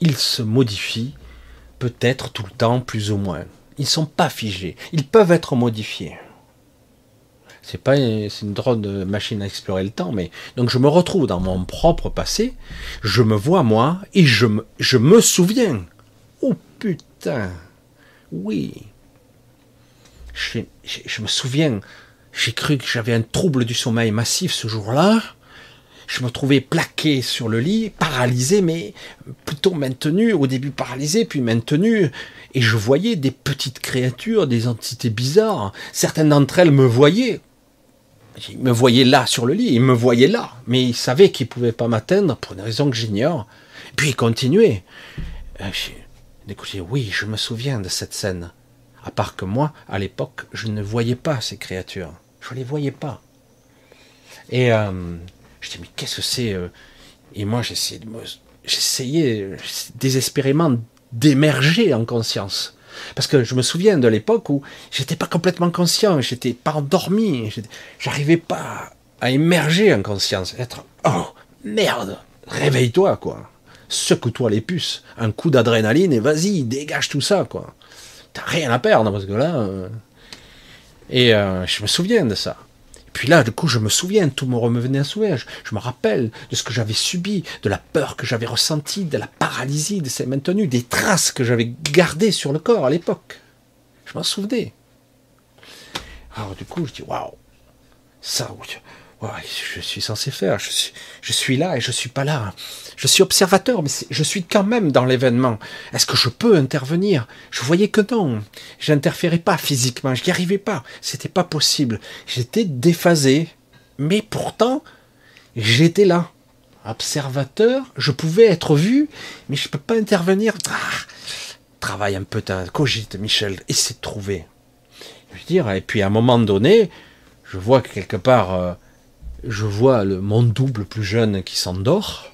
S1: Ils se modifient peut-être tout le temps, plus ou moins. Ils sont pas figés. Ils peuvent être modifiés. C'est pas c'est une drôle de machine à explorer le temps, mais donc je me retrouve dans mon propre passé, je me vois moi et je me, je me souviens. Oh putain, oui. Je me souviens, j'ai cru que j'avais un trouble du sommeil massif ce jour-là je me trouvais plaqué sur le lit, paralysé, mais plutôt maintenu, au début paralysé, puis maintenu, et je voyais des petites créatures, des entités bizarres. Certaines d'entre elles me voyaient. Ils me voyaient là sur le lit, ils me voyaient là, mais ils savaient qu'ils ne pouvaient pas m'atteindre pour une raison que j'ignore. Puis ils continuaient. Écoutez, euh, oui, je me souviens de cette scène. À part que moi, à l'époque, je ne voyais pas ces créatures. Je ne les voyais pas. Et euh, je dis, mais qu'est-ce que c'est euh Et moi, j'essayais désespérément d'émerger en conscience. Parce que je me souviens de l'époque où j'étais pas complètement conscient, j'étais pas endormi, j'arrivais pas à émerger en conscience, être oh merde, réveille-toi quoi, secoue-toi les puces, un coup d'adrénaline et vas-y dégage tout ça quoi, t'as rien à perdre parce que là, euh, et euh, je me souviens de ça. Puis là, du coup, je me souviens, tout me revenait à souvenir. Je, me rappelle de ce que j'avais subi, de la peur que j'avais ressentie, de la paralysie de ces maintenues, des traces que j'avais gardées sur le corps à l'époque. Je m'en souvenais. Alors du coup, je dis, waouh, ça, je suis censé faire. Je suis, là et je suis pas là. Je suis observateur, mais je suis quand même dans l'événement. Est-ce que je peux intervenir? Je voyais que non. J'interférais pas physiquement. Je n'y arrivais pas. C'était pas possible. J'étais déphasé. Mais pourtant, j'étais là. observateur, je pouvais être vu, mais je peux pas intervenir. Ah, travaille un peu, cogite, Michel, essaie de trouver. Je veux dire, et puis à un moment donné, je vois que quelque part, euh, je vois mon double plus jeune qui s'endort.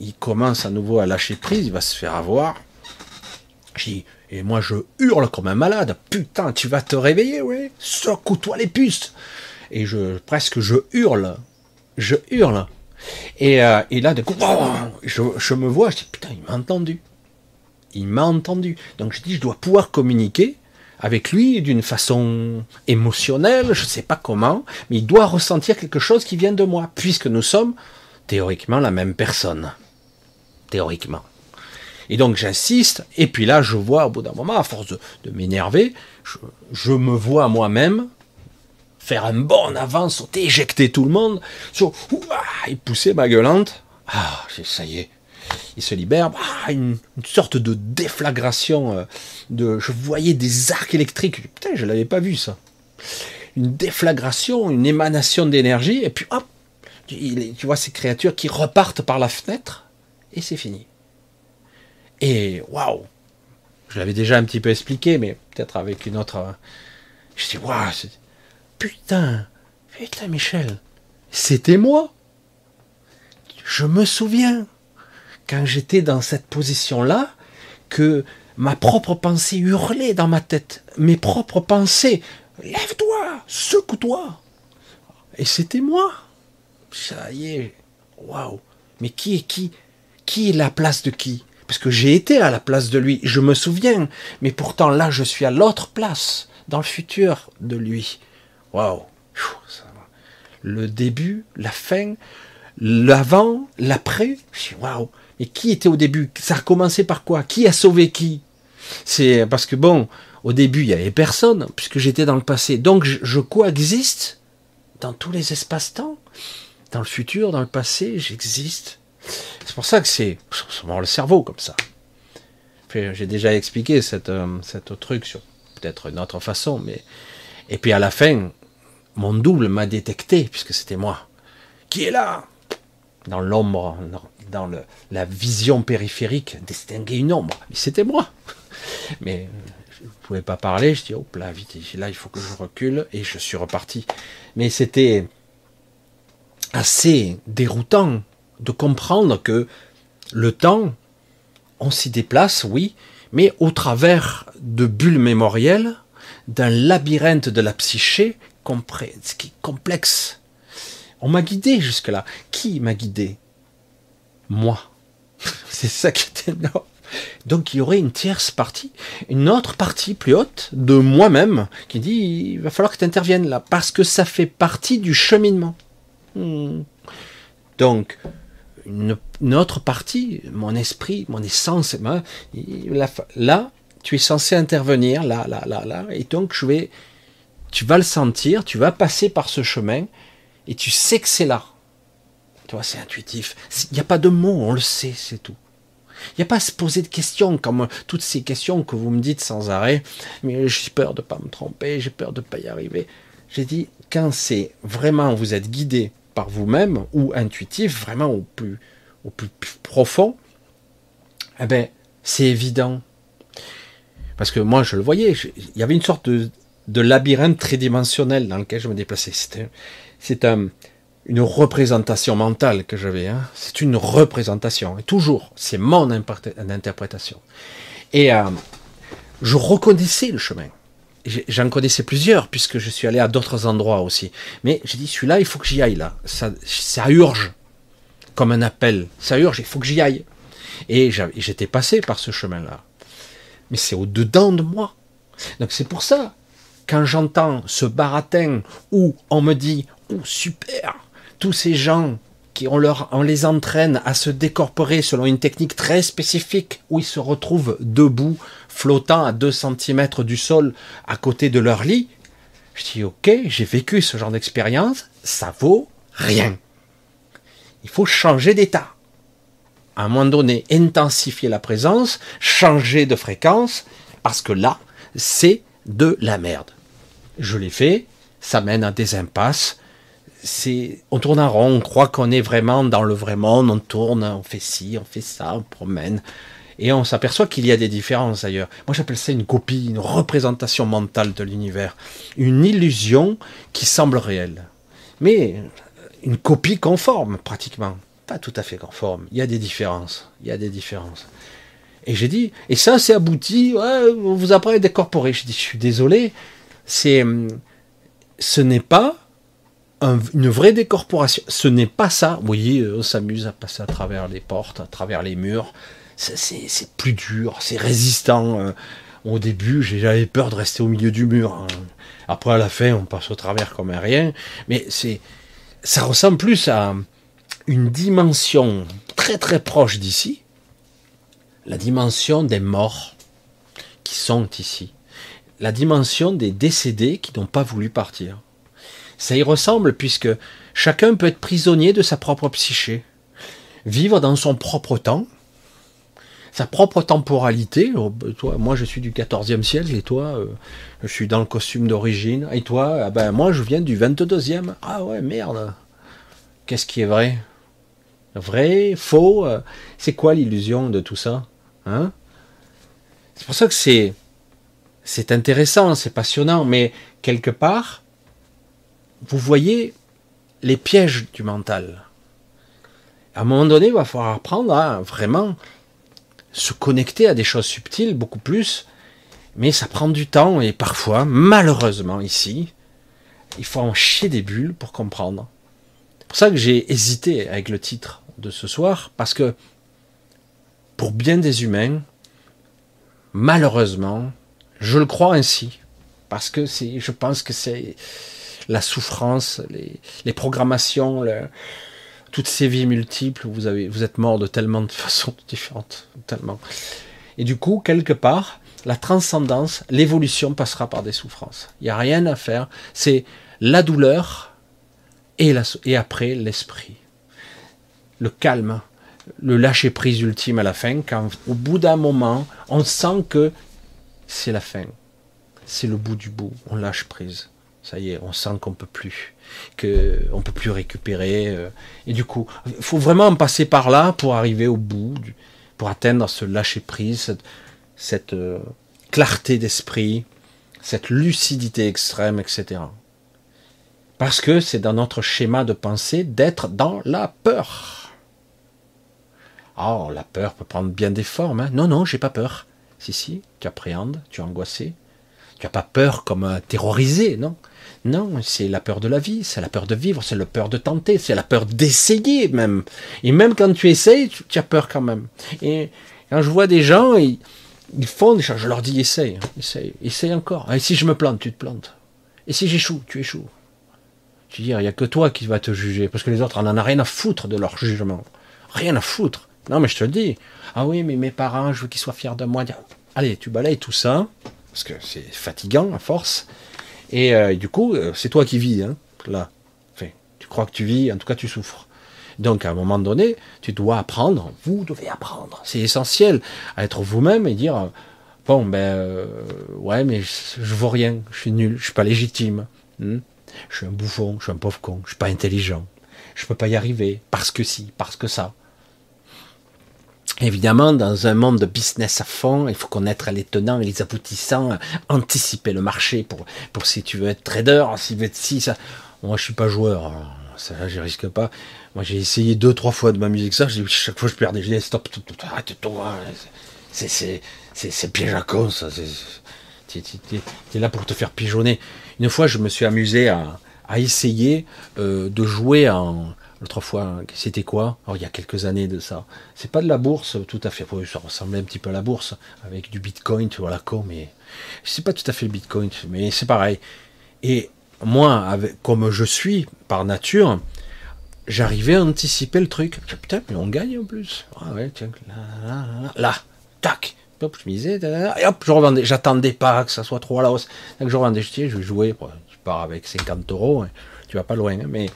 S1: Il commence à nouveau à lâcher prise, il va se faire avoir. et moi je hurle comme un malade. Putain, tu vas te réveiller, oui Secoue-toi les puces Et je presque je hurle. Je hurle. Et, euh, là, de coup, je, je, me vois, je dis putain, il m'a entendu. Il m'a entendu. Donc je dis, je dois pouvoir communiquer avec lui d'une façon émotionnelle, je ne sais pas comment, mais il doit ressentir quelque chose qui vient de moi, puisque nous sommes théoriquement la même personne. Théoriquement. Et donc j'insiste, et puis là je vois au bout d'un moment, à force de, m'énerver, je, me vois moi-même faire un bond en avant, sauter, éjecter tout le monde, sur, et pousser ma gueulante. Ah, ça y est, il se libère, ah, une, sorte de déflagration. Euh, de, je voyais des arcs électriques. Putain, je l'avais pas vu ça. Une déflagration, une émanation d'énergie, et puis hop, tu vois ces créatures qui repartent par la fenêtre, et c'est fini. Et waouh, je l'avais déjà un petit peu expliqué, mais peut-être avec une autre. Euh, je dis waouh, putain, putain Michel, c'était moi. Je me souviens quand j'étais dans cette position-là, que ma propre pensée hurlait dans ma tête. Mes propres pensées. Lève-toi, secoue-toi. Et c'était moi. Ça y est. Waouh. Mais qui est qui? Qui est la place de qui? Parce que j'ai été à la place de lui, je me souviens. Mais pourtant là, je suis à l'autre place, dans le futur de lui. Waouh. Le début, la fin, l'avant, l'après. Waouh. Et qui était au début? Ça a commencé par quoi? Qui a sauvé qui? C'est parce que bon, au début, il y avait personne, puisque j'étais dans le passé. Donc je, coexiste dans tous les espaces-temps. Dans le futur, dans le passé, j'existe. C'est pour ça que c'est le cerveau comme ça. J'ai déjà expliqué cette, euh, cette truc sur peut-être une autre façon, mais et puis à la fin, mon double m'a détecté puisque c'était moi. Qui est là? Dans l'ombre, dans la vision périphérique, distinguer une ombre. C'était moi. Mais je ne pouvais pas parler. Je dis, hop là, vite, là, il faut que je recule. Et je suis reparti. Mais c'était assez déroutant de comprendre que le temps, on s'y déplace, oui, mais au travers de bulles mémorielles, d'un labyrinthe de la psyché complexe. On m'a guidé jusque-là. Qui m'a guidé? Moi. C'est ça qui était énorme. Donc il y aurait une tierce partie, une autre partie plus haute de moi-même qui dit il va falloir que tu interviennes là parce que ça fait partie du cheminement. Hmm. Donc une, autre partie, mon esprit, mon essence, là tu es censé intervenir là, là, là, là, et donc je vais, tu vas le sentir, tu vas passer par ce chemin et tu sais que c'est là. Tu vois, c'est intuitif. Il n'y a pas de mots, on le sait, c'est tout. Il n'y a pas à se poser de questions comme toutes ces questions que vous me dites sans arrêt. Mais j'ai peur de ne pas me tromper, j'ai peur de ne pas y arriver. J'ai dit, quand c'est vraiment, vous êtes guidé par vous-même ou intuitif, vraiment au plus, profond, eh ben, c'est évident. Parce que moi, je le voyais, il y avait une sorte de labyrinthe tridimensionnel dans lequel je me déplaçais. C'est un, une représentation mentale que j'avais. Hein. C'est une représentation. Et toujours, c'est mon interprétation. Et euh, je reconnaissais le chemin. J'en connaissais plusieurs, puisque je suis allé à d'autres endroits aussi. Mais j'ai dit, celui-là, il faut que j'y aille là. Ça, ça urge. Comme un appel. Ça urge, il faut que j'y aille. Et j'étais passé par ce chemin-là. Mais c'est au-dedans de moi. Donc c'est pour ça, quand j'entends ce baratin où on me dit, oh super, tous ces gens qui on, leur, on les entraîne à se décorporer selon une technique très spécifique où ils se retrouvent debout, flottant à 2 cm du sol à côté de leur lit, je dis ok, j'ai vécu ce genre d'expérience, ça vaut rien. Il faut changer d'état. À un moment donné, intensifier la présence, changer de fréquence, parce que là, c'est de la merde. Je l'ai fait, ça mène à des impasses, on tourne en rond, on croit qu'on est vraiment dans le vrai monde, on tourne, on fait ci, on fait ça, on promène. Et on s'aperçoit qu'il y a des différences d'ailleurs. Moi j'appelle ça une copie, une représentation mentale de l'univers. Une illusion qui semble réelle. Mais une copie conforme pratiquement. Pas tout à fait conforme. Il y a des différences. Il y a des différences. Et j'ai dit, et ça c'est abouti, vous apprend à décorporer. Je dis, je suis désolé, c'est, ce n'est pas une vraie décorporation. Ce n'est pas ça. Vous voyez, on s'amuse à passer à travers les portes, à travers les murs. C'est plus dur, c'est résistant. Euh. Au début, j'avais peur de rester au milieu du mur. Hein. Après, à la fin, on passe au travers comme un rien. Mais c'est, ça ressemble plus à une dimension très très proche d'ici, la dimension des morts qui sont ici, la dimension des décédés qui n'ont pas voulu partir. Ça y ressemble puisque chacun peut être prisonnier de sa propre psyché, vivre dans son propre temps, sa propre temporalité. Oh, ben, toi, moi, je suis du 14e siècle et toi, euh, je suis dans le costume d'origine. Et toi, ah ben, moi, je viens du 22e. Ah ouais, merde. Qu'est-ce qui est vrai? Vrai Faux? Euh, C'est quoi l'illusion de tout ça hein? C'est pour ça que c'est c'est intéressant, c'est passionnant, mais quelque part, vous voyez les pièges du mental. À un moment donné, il va falloir apprendre à vraiment se connecter à des choses subtiles beaucoup plus, mais ça prend du temps et parfois, malheureusement ici, il faut en chier des bulles pour comprendre. C'est pour ça que j'ai hésité avec le titre de ce soir, parce que pour bien des humains, malheureusement, je le crois ainsi, parce que je pense que c'est la souffrance, les, programmations, toutes ces vies multiples, vous, vous êtes mort de tellement de façons différentes, tellement. Et du coup, quelque part, la transcendance, l'évolution passera par des souffrances. Il n'y a rien à faire. C'est la douleur et après l'esprit. Le calme, le lâcher prise ultime à la fin, quand au bout d'un moment, on sent que c'est la fin. C'est le bout du bout. On lâche prise. Ça y est, on sent qu'on peut plus, que on peut plus récupérer. Euh, et du coup, il faut vraiment passer par là pour arriver au bout, pour atteindre ce lâcher prise, cette, euh, clarté d'esprit, cette lucidité extrême, etc. Parce que c'est dans notre schéma de pensée d'être dans la peur. Oh, la peur peut prendre bien des formes. Hein. Non, non, j'ai pas peur. Si, si, tu appréhendes, tu es angoissé. Tu n'as pas peur comme terrorisé, non? Non, c'est la peur de la vie, c'est la peur de vivre, c'est la peur de tenter, c'est la peur d'essayer même. Et même quand tu essayes, tu, as peur quand même. Et quand je vois des gens, ils, font des choses, je leur dis essaye, hein, essaye, essaye encore. Et si je me plante, tu te plantes. Et si j'échoue, tu échoues. Tu dis, il n'y a que toi qui vas te juger, parce que les autres, n'en a rien à foutre de leur jugement. Rien à foutre. Non, mais je te le dis. Ah oui, mais mes parents, je veux qu'ils soient fiers de moi. Allez, tu balayes tout ça, parce que c'est fatigant à force. Et, euh, du coup, euh, c'est toi qui vis, hein, là. Enfin, tu crois que tu vis, en tout cas, tu souffres. Donc, à un moment donné, tu dois apprendre, vous devez apprendre. C'est essentiel à être vous-même et dire, bon, ben, euh, ouais, mais je, je vaux rien, je suis nul, je suis pas légitime. Hmm? je suis un bouffon, je suis un pauvre con, je suis pas intelligent. Je peux pas y arriver, parce que si, parce que ça. Évidemment, dans un monde de business à fond, il faut connaître les tenants et les aboutissants, anticiper le marché pour, pour si tu veux être trader, si tu veux être si, ça. Moi, je suis pas joueur, ça, je risque pas. Moi, j'ai essayé deux, trois fois de m'amuser avec ça, chaque fois je perdais, je dis stop, arrête toi, c'est, c'est, c'est, c'est piège à con, ça, c'est, t'es, là pour te faire pigeonner. Une fois, je me suis amusé à, à essayer euh, de jouer en, L'autre fois, c'était quoi il y a quelques années de ça. C'est pas de la bourse tout à fait. ça ressemblait un petit peu à la bourse avec du bitcoin, tu vois la con, mais c'est pas tout à fait le bitcoin, mais c'est pareil. Et moi, comme je suis par nature, j'arrivais à anticiper le truc. Putain, mais on gagne en plus. Ah ouais, tiens, là, là, là, là, tac. Hop, je misais, et hop, je revendais. J'attendais pas que ça soit trop à la hausse. Donc je revendais, je, je jouais, je pars avec 50 euros. Hein tu vas pas loin. Hein, mais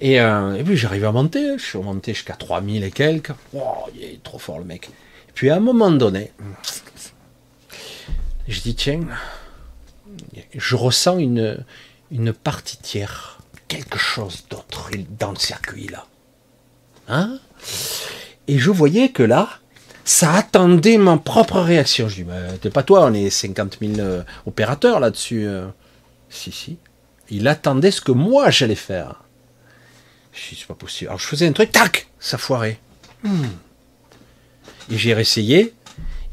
S1: et, euh, et puis j'arrive à monter, je suis monté jusqu'à 3000 et quelques. Oh, il est trop fort le mec. Et puis à un moment donné, je dis tiens, je ressens une une partie tiers, quelque chose d'autre. dans le circuit là. Hein? Et je voyais que là, ça attendait ma propre réaction. Je dis, mais t'es pas toi, on est 50 000 euh, opérateurs là-dessus. Euh. Si, si. Il attendait ce que moi j'allais faire. Je c'est pas possible. Alors je faisais un truc, tac, ça foirait. Hmm. Et j'ai réessayé,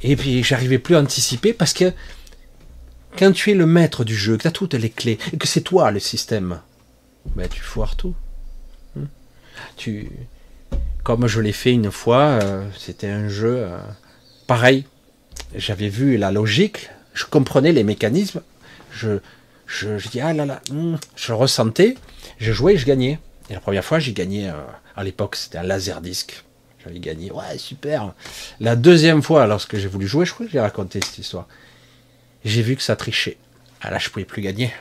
S1: et puis j'arrivais plus à anticiper parce que quand tu es le maître du jeu, que tu as toutes les clés, et que c'est toi le système, ben tu foires tout. Hmm. Tu, comme je l'ai fait une fois, euh, c'était un jeu euh, pareil. J'avais vu la logique, je comprenais les mécanismes, je, je, dis ah là là, hmm. je ressentais, je jouais et je gagnais. Et la première fois, j'ai gagné, euh, à l'époque, c'était un laser disque. J'avais gagné, ouais, super. La deuxième fois, lorsque j'ai voulu jouer, je crois que j'ai raconté cette histoire j'ai vu que ça trichait. Ah là, je pouvais plus gagner.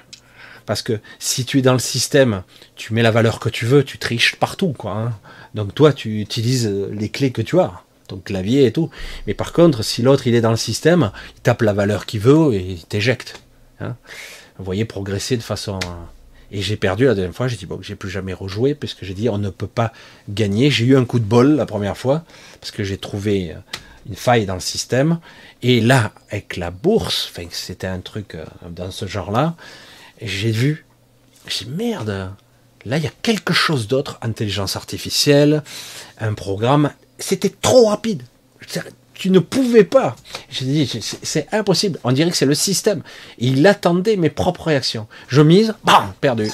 S1: Parce que si tu es dans le système, tu mets la valeur que tu veux, tu triches partout, quoi. Hein. Donc toi, tu utilises euh, les clés que tu as, ton clavier et tout. Mais par contre, si l'autre il est dans le système, il tape la valeur qu'il veut et il t'éjecte. Hein. Vous voyez progresser de façon. Euh, et j'ai perdu la deuxième fois. J'ai dit bon, j'ai plus jamais rejoué puisque j'ai dit on ne peut pas gagner. J'ai eu un coup de bol la première fois parce que j'ai trouvé euh, une faille dans le système. Et là, avec la bourse, enfin, c'était un truc euh, dans ce genre-là, j'ai vu, j'ai dit merde, là il y a quelque chose d'autre, intelligence artificielle, un programme, c'était trop rapide. Tu ne pouvais pas. J'ai dit, c'est impossible. On dirait que c'est le système. Il attendait mes propres réactions. Je mise, bam, perdu.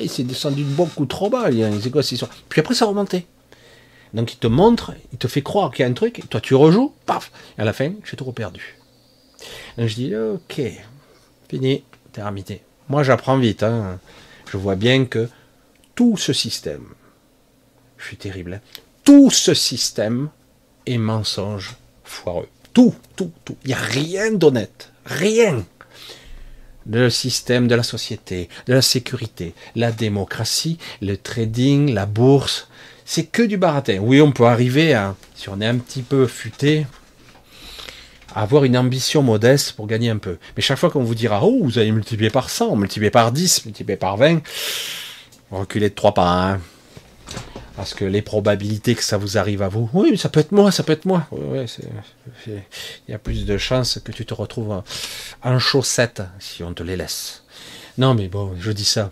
S1: Il s'est descendu beaucoup trop bas. C'est quoi cette Puis après, ça remontait. Donc il te montre, il te fait croire qu'il y a un truc, toi tu rejoues, paf, et à la fin, j'ai tout perdu. Donc je dis, ok, fini, terminé. Moi j'apprends vite, hein. je vois bien que tout ce système, je suis terrible, hein. tout ce système est mensonge foireux. Tout, tout, tout. Il n'y a rien d'honnête. Rien. Le système de la société, de la sécurité, la démocratie, le trading, la bourse, c'est que du baratin. Oui, on peut arriver à, si on est un petit peu futé, à avoir une ambition modeste pour gagner un peu. Mais chaque fois qu'on vous dira, oh, vous allez multiplier par 100, multiplier par 10, multiplier par 20, reculez de 3 par 1. Parce que les probabilités que ça vous arrive à vous, oui, ça peut être moi, ça peut être moi. il y a plus de chances que tu te retrouves en chaussettes si on te les laisse. Non, mais bon, je dis ça.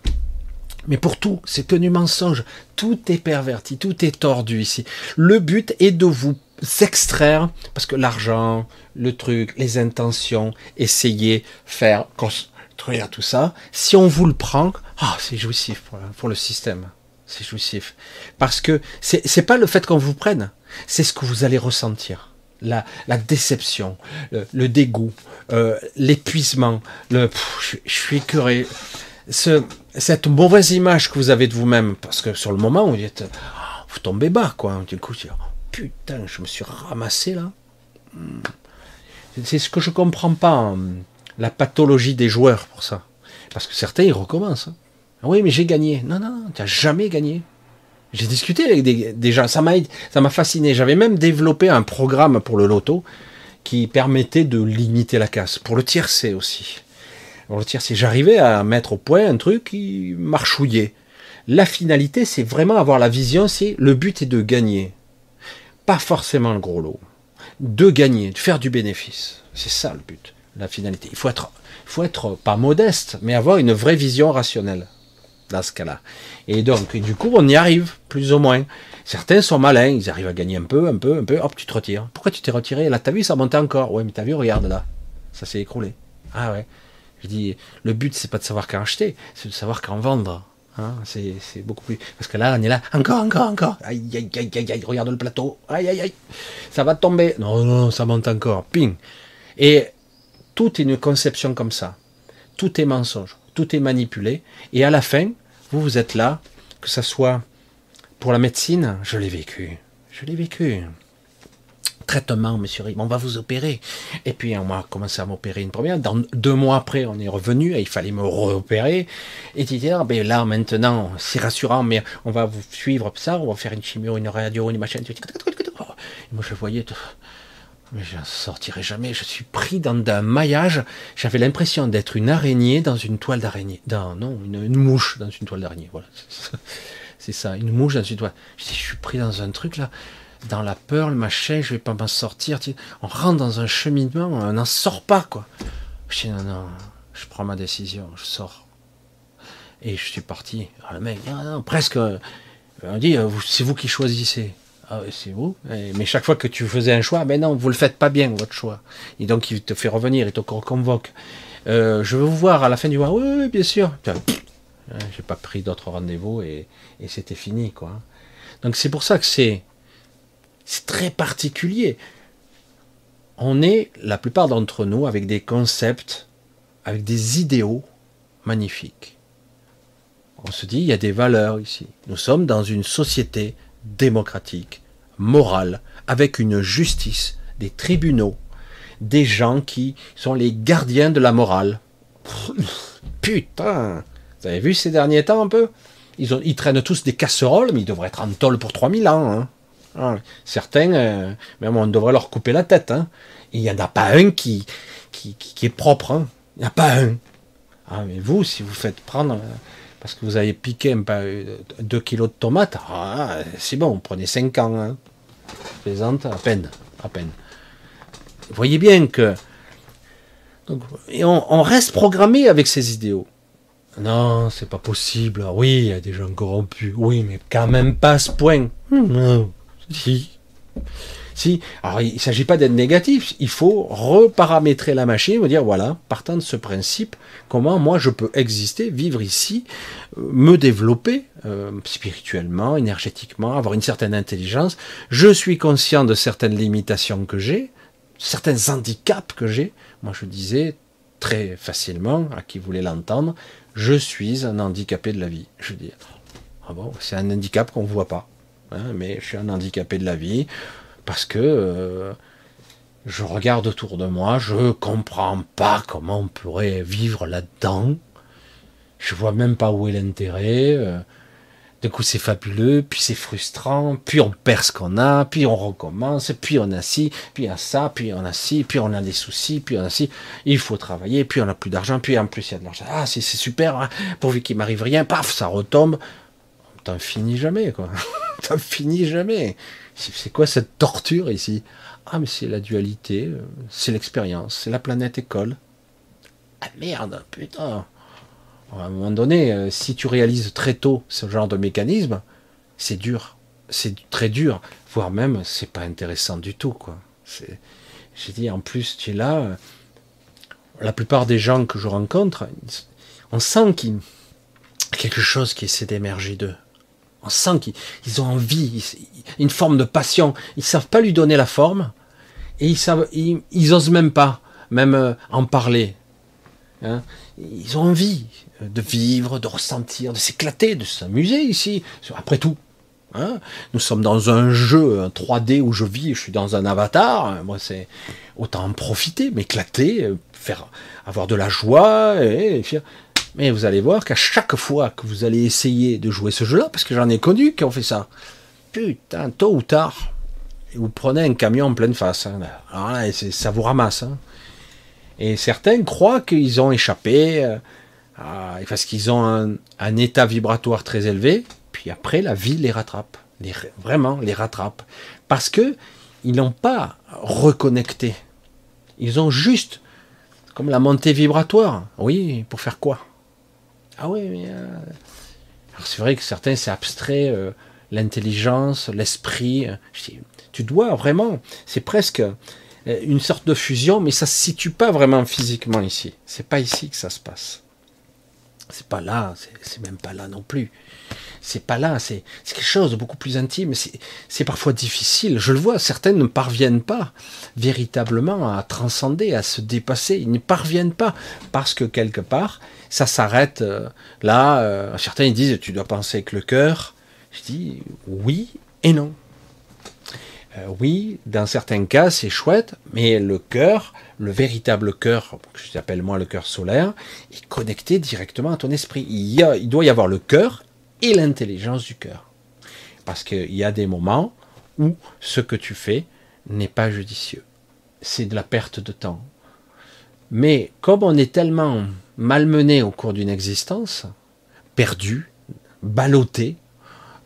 S1: Mais pour tout, c'est que du mensonge. Tout est perverti, tout est tordu ici. Le but est de vous extraire, parce que l'argent, le truc, les intentions, essayer, faire, construire tout ça, si on vous le prend, ah, c'est jouissif pour, le système. C'est jouissif. Parce que c'est pas le fait qu'on vous prenne, c'est ce que vous allez ressentir. La, déception, le, dégoût, euh, l'épuisement, le, je, suis écœuré ce, cette mauvaise image que vous avez de vous-même, parce que sur le moment, vous dites, vous tombez bas, quoi. Du coup, oh, putain, je me suis ramassé là. Hmm. C'est ce que je comprends pas, hein, la pathologie des joueurs pour ça. Parce que certains, ils recommencent. Hein. Oui, mais j'ai gagné. Non, non, non, tu n'as jamais gagné. J'ai discuté avec des, gens, ça m'a ça m'a fasciné. J'avais même développé un programme pour le loto qui permettait de limiter la casse. Pour le tiercé aussi le si j'arrivais à mettre au point un truc qui marchouillait. La finalité, c'est vraiment avoir la vision, c'est le but est de gagner. Pas forcément le gros lot. De gagner, de faire du bénéfice. C'est ça le but, la finalité. Il faut être, il faut être pas modeste, mais avoir une vraie vision rationnelle dans ce cas-là. Et donc, du coup, on y arrive, plus ou moins. Certains sont malins, ils arrivent à gagner un peu, un peu, un peu, hop, tu te retires. Pourquoi tu t'es retiré? Là, t'as vu, ça montait encore. Ouais, mais t'as vu, regarde là. Ça s'est écroulé. Ah ouais. Je dis, le but, c'est pas de savoir quand acheter, c'est de savoir quand vendre. Hein, c'est, beaucoup plus. Parce que là, on est là, encore, encore, encore. Aïe, aïe, aïe, aïe, aïe, regarde le plateau. Aïe, aïe, aïe. Ça va tomber. Non, non, ça monte encore. Ping. Et tout est une conception comme ça. Tout est mensonge. Tout est manipulé. Et à la fin, vous, vous êtes là, que ça soit pour la médecine, je l'ai vécu. Je l'ai vécu traitement, monsieur Rib, on va vous opérer. Et puis on a commencé à m'opérer une première. Dans deux mois après, on est revenu et il fallait me réopérer. Et tu dis, ah, ben là maintenant, c'est rassurant, mais on va vous suivre ça, on va faire une chimio, une radio, une machine. Et moi je voyais, mais je ne sortirai jamais. Je suis pris dans un maillage. J'avais l'impression d'être une araignée dans une toile d'araignée. non, une, mouche dans une toile d'araignée. Voilà. C'est ça, une mouche dans une toile. Je, suis pris dans un truc là, dans la peur, le machin, je vais pas m'en sortir. On rentre dans un cheminement, on n'en sort pas, quoi. Je dis, non, non, je prends ma décision, je sors. Et je suis parti. Alors, le mec, ah, non, presque, on dit, euh, c'est vous qui choisissez. Ah c'est vous. Mais chaque fois que tu faisais un choix, ben non, vous le faites pas bien, votre choix. Et donc, il te fait revenir, il te convoque. Euh, je veux vous voir à la fin du mois. Oui, oui, bien sûr. J'ai pas pris d'autres rendez-vous et, c'était fini, quoi. Donc, c'est pour ça que c'est très particulier. On est, la plupart d'entre nous, avec des concepts, avec des idéaux magnifiques. On se dit, il y a des valeurs ici. Nous sommes dans une société démocratique, morale, avec une justice, des tribunaux, des gens qui sont les gardiens de la morale. Putain Vous avez vu ces derniers temps un peu? Ils, traînent tous des casseroles, mais ils devraient être en tôle pour 3000 ans. Hein. Ah, certains, euh, même on devrait leur couper la tête. Hein. Il n'y en a pas un qui, qui, qui, est propre. Hein. Il n'y a pas un. Ah, mais vous, si vous faites prendre... Euh, parce que vous avez piqué un peu, 2 kilos de tomates, ah, c'est bon, prenez 5 ans. Hein. Plaisante, à peine, à peine. Vous voyez bien que. Et on, reste programmé avec ces idéaux. Non, c'est pas possible. Oui, il y a des gens corrompus. Oui, mais quand même pas à ce point. Si. Alors il ne s'agit pas d'être négatif, il faut reparamétrer la machine, dire voilà, partant de ce principe, comment moi je peux exister, vivre ici, euh, me développer euh, spirituellement, énergétiquement, avoir une certaine intelligence. Je suis conscient de certaines limitations que j'ai, certains handicaps que j'ai. Moi je disais très facilement à qui voulait l'entendre, je suis un handicapé de la vie. Je dis ah bon, c'est un handicap qu'on ne voit pas. Hein, mais je suis un handicapé de la vie parce que euh, je regarde autour de moi, je comprends pas comment on pourrait vivre là-dedans. Je vois même pas où est l'intérêt. Euh. Du coup, c'est fabuleux, puis c'est frustrant, puis on perd ce qu'on a, puis on recommence, puis on a ci, puis on a ça, puis on a ci, puis on a des soucis, puis on a ci. Il faut travailler, puis on a plus d'argent, puis en plus il y a de l'argent. Ah, c'est super, hein. pourvu qu'il m'arrive rien, paf, ça retombe. T'en finis jamais, quoi. T'en finis jamais. C'est quoi cette torture ici? Ah, mais c'est la dualité, euh, c'est l'expérience, c'est la planète école. Ah merde, putain À un moment donné, euh, si tu réalises très tôt ce genre de mécanisme, c'est dur. C'est très dur, voire même, c'est pas intéressant du tout, quoi. J'ai dit, en plus, tu es là, euh, la plupart des gens que je rencontre, on sent qu'il y a quelque chose qui essaie d'émerger d'eux. On sent qu'ils ont envie, une forme de passion. Ils savent pas lui donner la forme et ils savent, ils, même pas, même euh, en parler. Hein? Ils ont envie de vivre, de ressentir, de s'éclater, de s'amuser ici. Après tout, hein. nous sommes dans un jeu un 3D où je vis, je suis dans un avatar. Moi, c'est autant en profiter, m'éclater, euh, faire avoir de la joie et, mais vous allez voir qu'à chaque fois que vous allez essayer de jouer ce jeu-là, parce que j'en ai connu qui ont fait ça, putain, tôt ou tard, vous prenez un camion en pleine face. Hein. Alors là, ça vous ramasse. Hein. Et certains croient qu'ils ont échappé euh, parce qu'ils ont un, état vibratoire très élevé, puis après la vie les rattrape, vraiment les rattrape, parce que ils n'ont pas reconnecté. Ils ont juste comme la montée vibratoire. Oui, pour faire quoi? Ah oui, mais. Euh, c'est vrai que certains, c'est abstrait, euh, l'intelligence, l'esprit. Euh, tu dois vraiment. C'est presque une sorte de fusion, mais ça se situe pas vraiment physiquement ici. C'est pas ici que ça se passe. C'est pas là, c'est même pas là non plus c'est pas là, c'est quelque chose de beaucoup plus intime. C'est parfois difficile. Je le vois, certaines ne parviennent pas véritablement à transcender, à se dépasser. Ils ne parviennent pas parce que quelque part, ça s'arrête euh, là. Euh, certains ils disent tu dois penser avec le cœur. Je dis oui et non. Euh, oui, dans certains cas, c'est chouette, mais le cœur, le véritable cœur, que j'appelle moi le cœur solaire, est connecté directement à ton esprit. Il, y a, il doit y avoir le cœur et l'intelligence du cœur. Parce qu'il y a des moments où ce que tu fais n'est pas judicieux. c'est de la perte de temps. Mais comme on est tellement malmené au cours d'une existence, perdu, ballotté,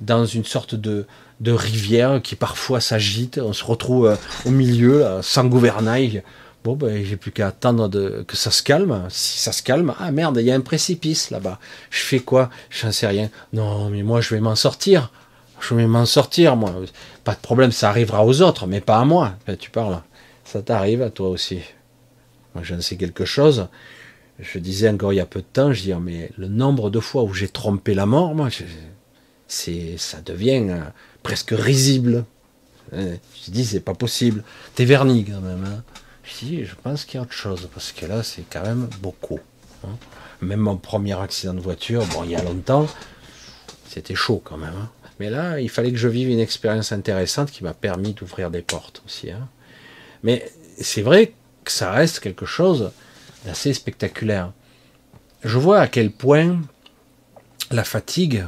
S1: dans une sorte de, de rivière qui parfois s'agite, on se retrouve euh, au milieu, sans gouvernail. Bon, ben, j'ai plus qu'à attendre que ça se calme. Si ça se calme, ah merde, il y a un précipice là-bas. Je fais quoi? J'en sais rien. Non, mais moi, je vais m'en sortir. Je vais m'en sortir, moi. Pas de problème, ça arrivera aux autres, mais pas à moi. Ben, tu parles. Ça t'arrive à toi aussi. Moi, j'en sais quelque chose. Je disais encore il y a peu de temps, je dis, ah, mais le nombre de fois où j'ai trompé la mort, moi, c'est, ça devient euh, presque risible. Euh, je dis, c'est pas possible. T'es verni quand même. Hein. Je je pense qu'il y a autre chose, parce que là, c'est quand même beaucoup. Hein. Même mon premier accident de voiture, bon, il y a longtemps, c'était chaud quand même. Hein. Mais là, il fallait que je vive une expérience intéressante qui m'a permis d'ouvrir des portes aussi. Mais c'est vrai que ça reste quelque chose d'assez spectaculaire. Je vois à quel point la fatigue,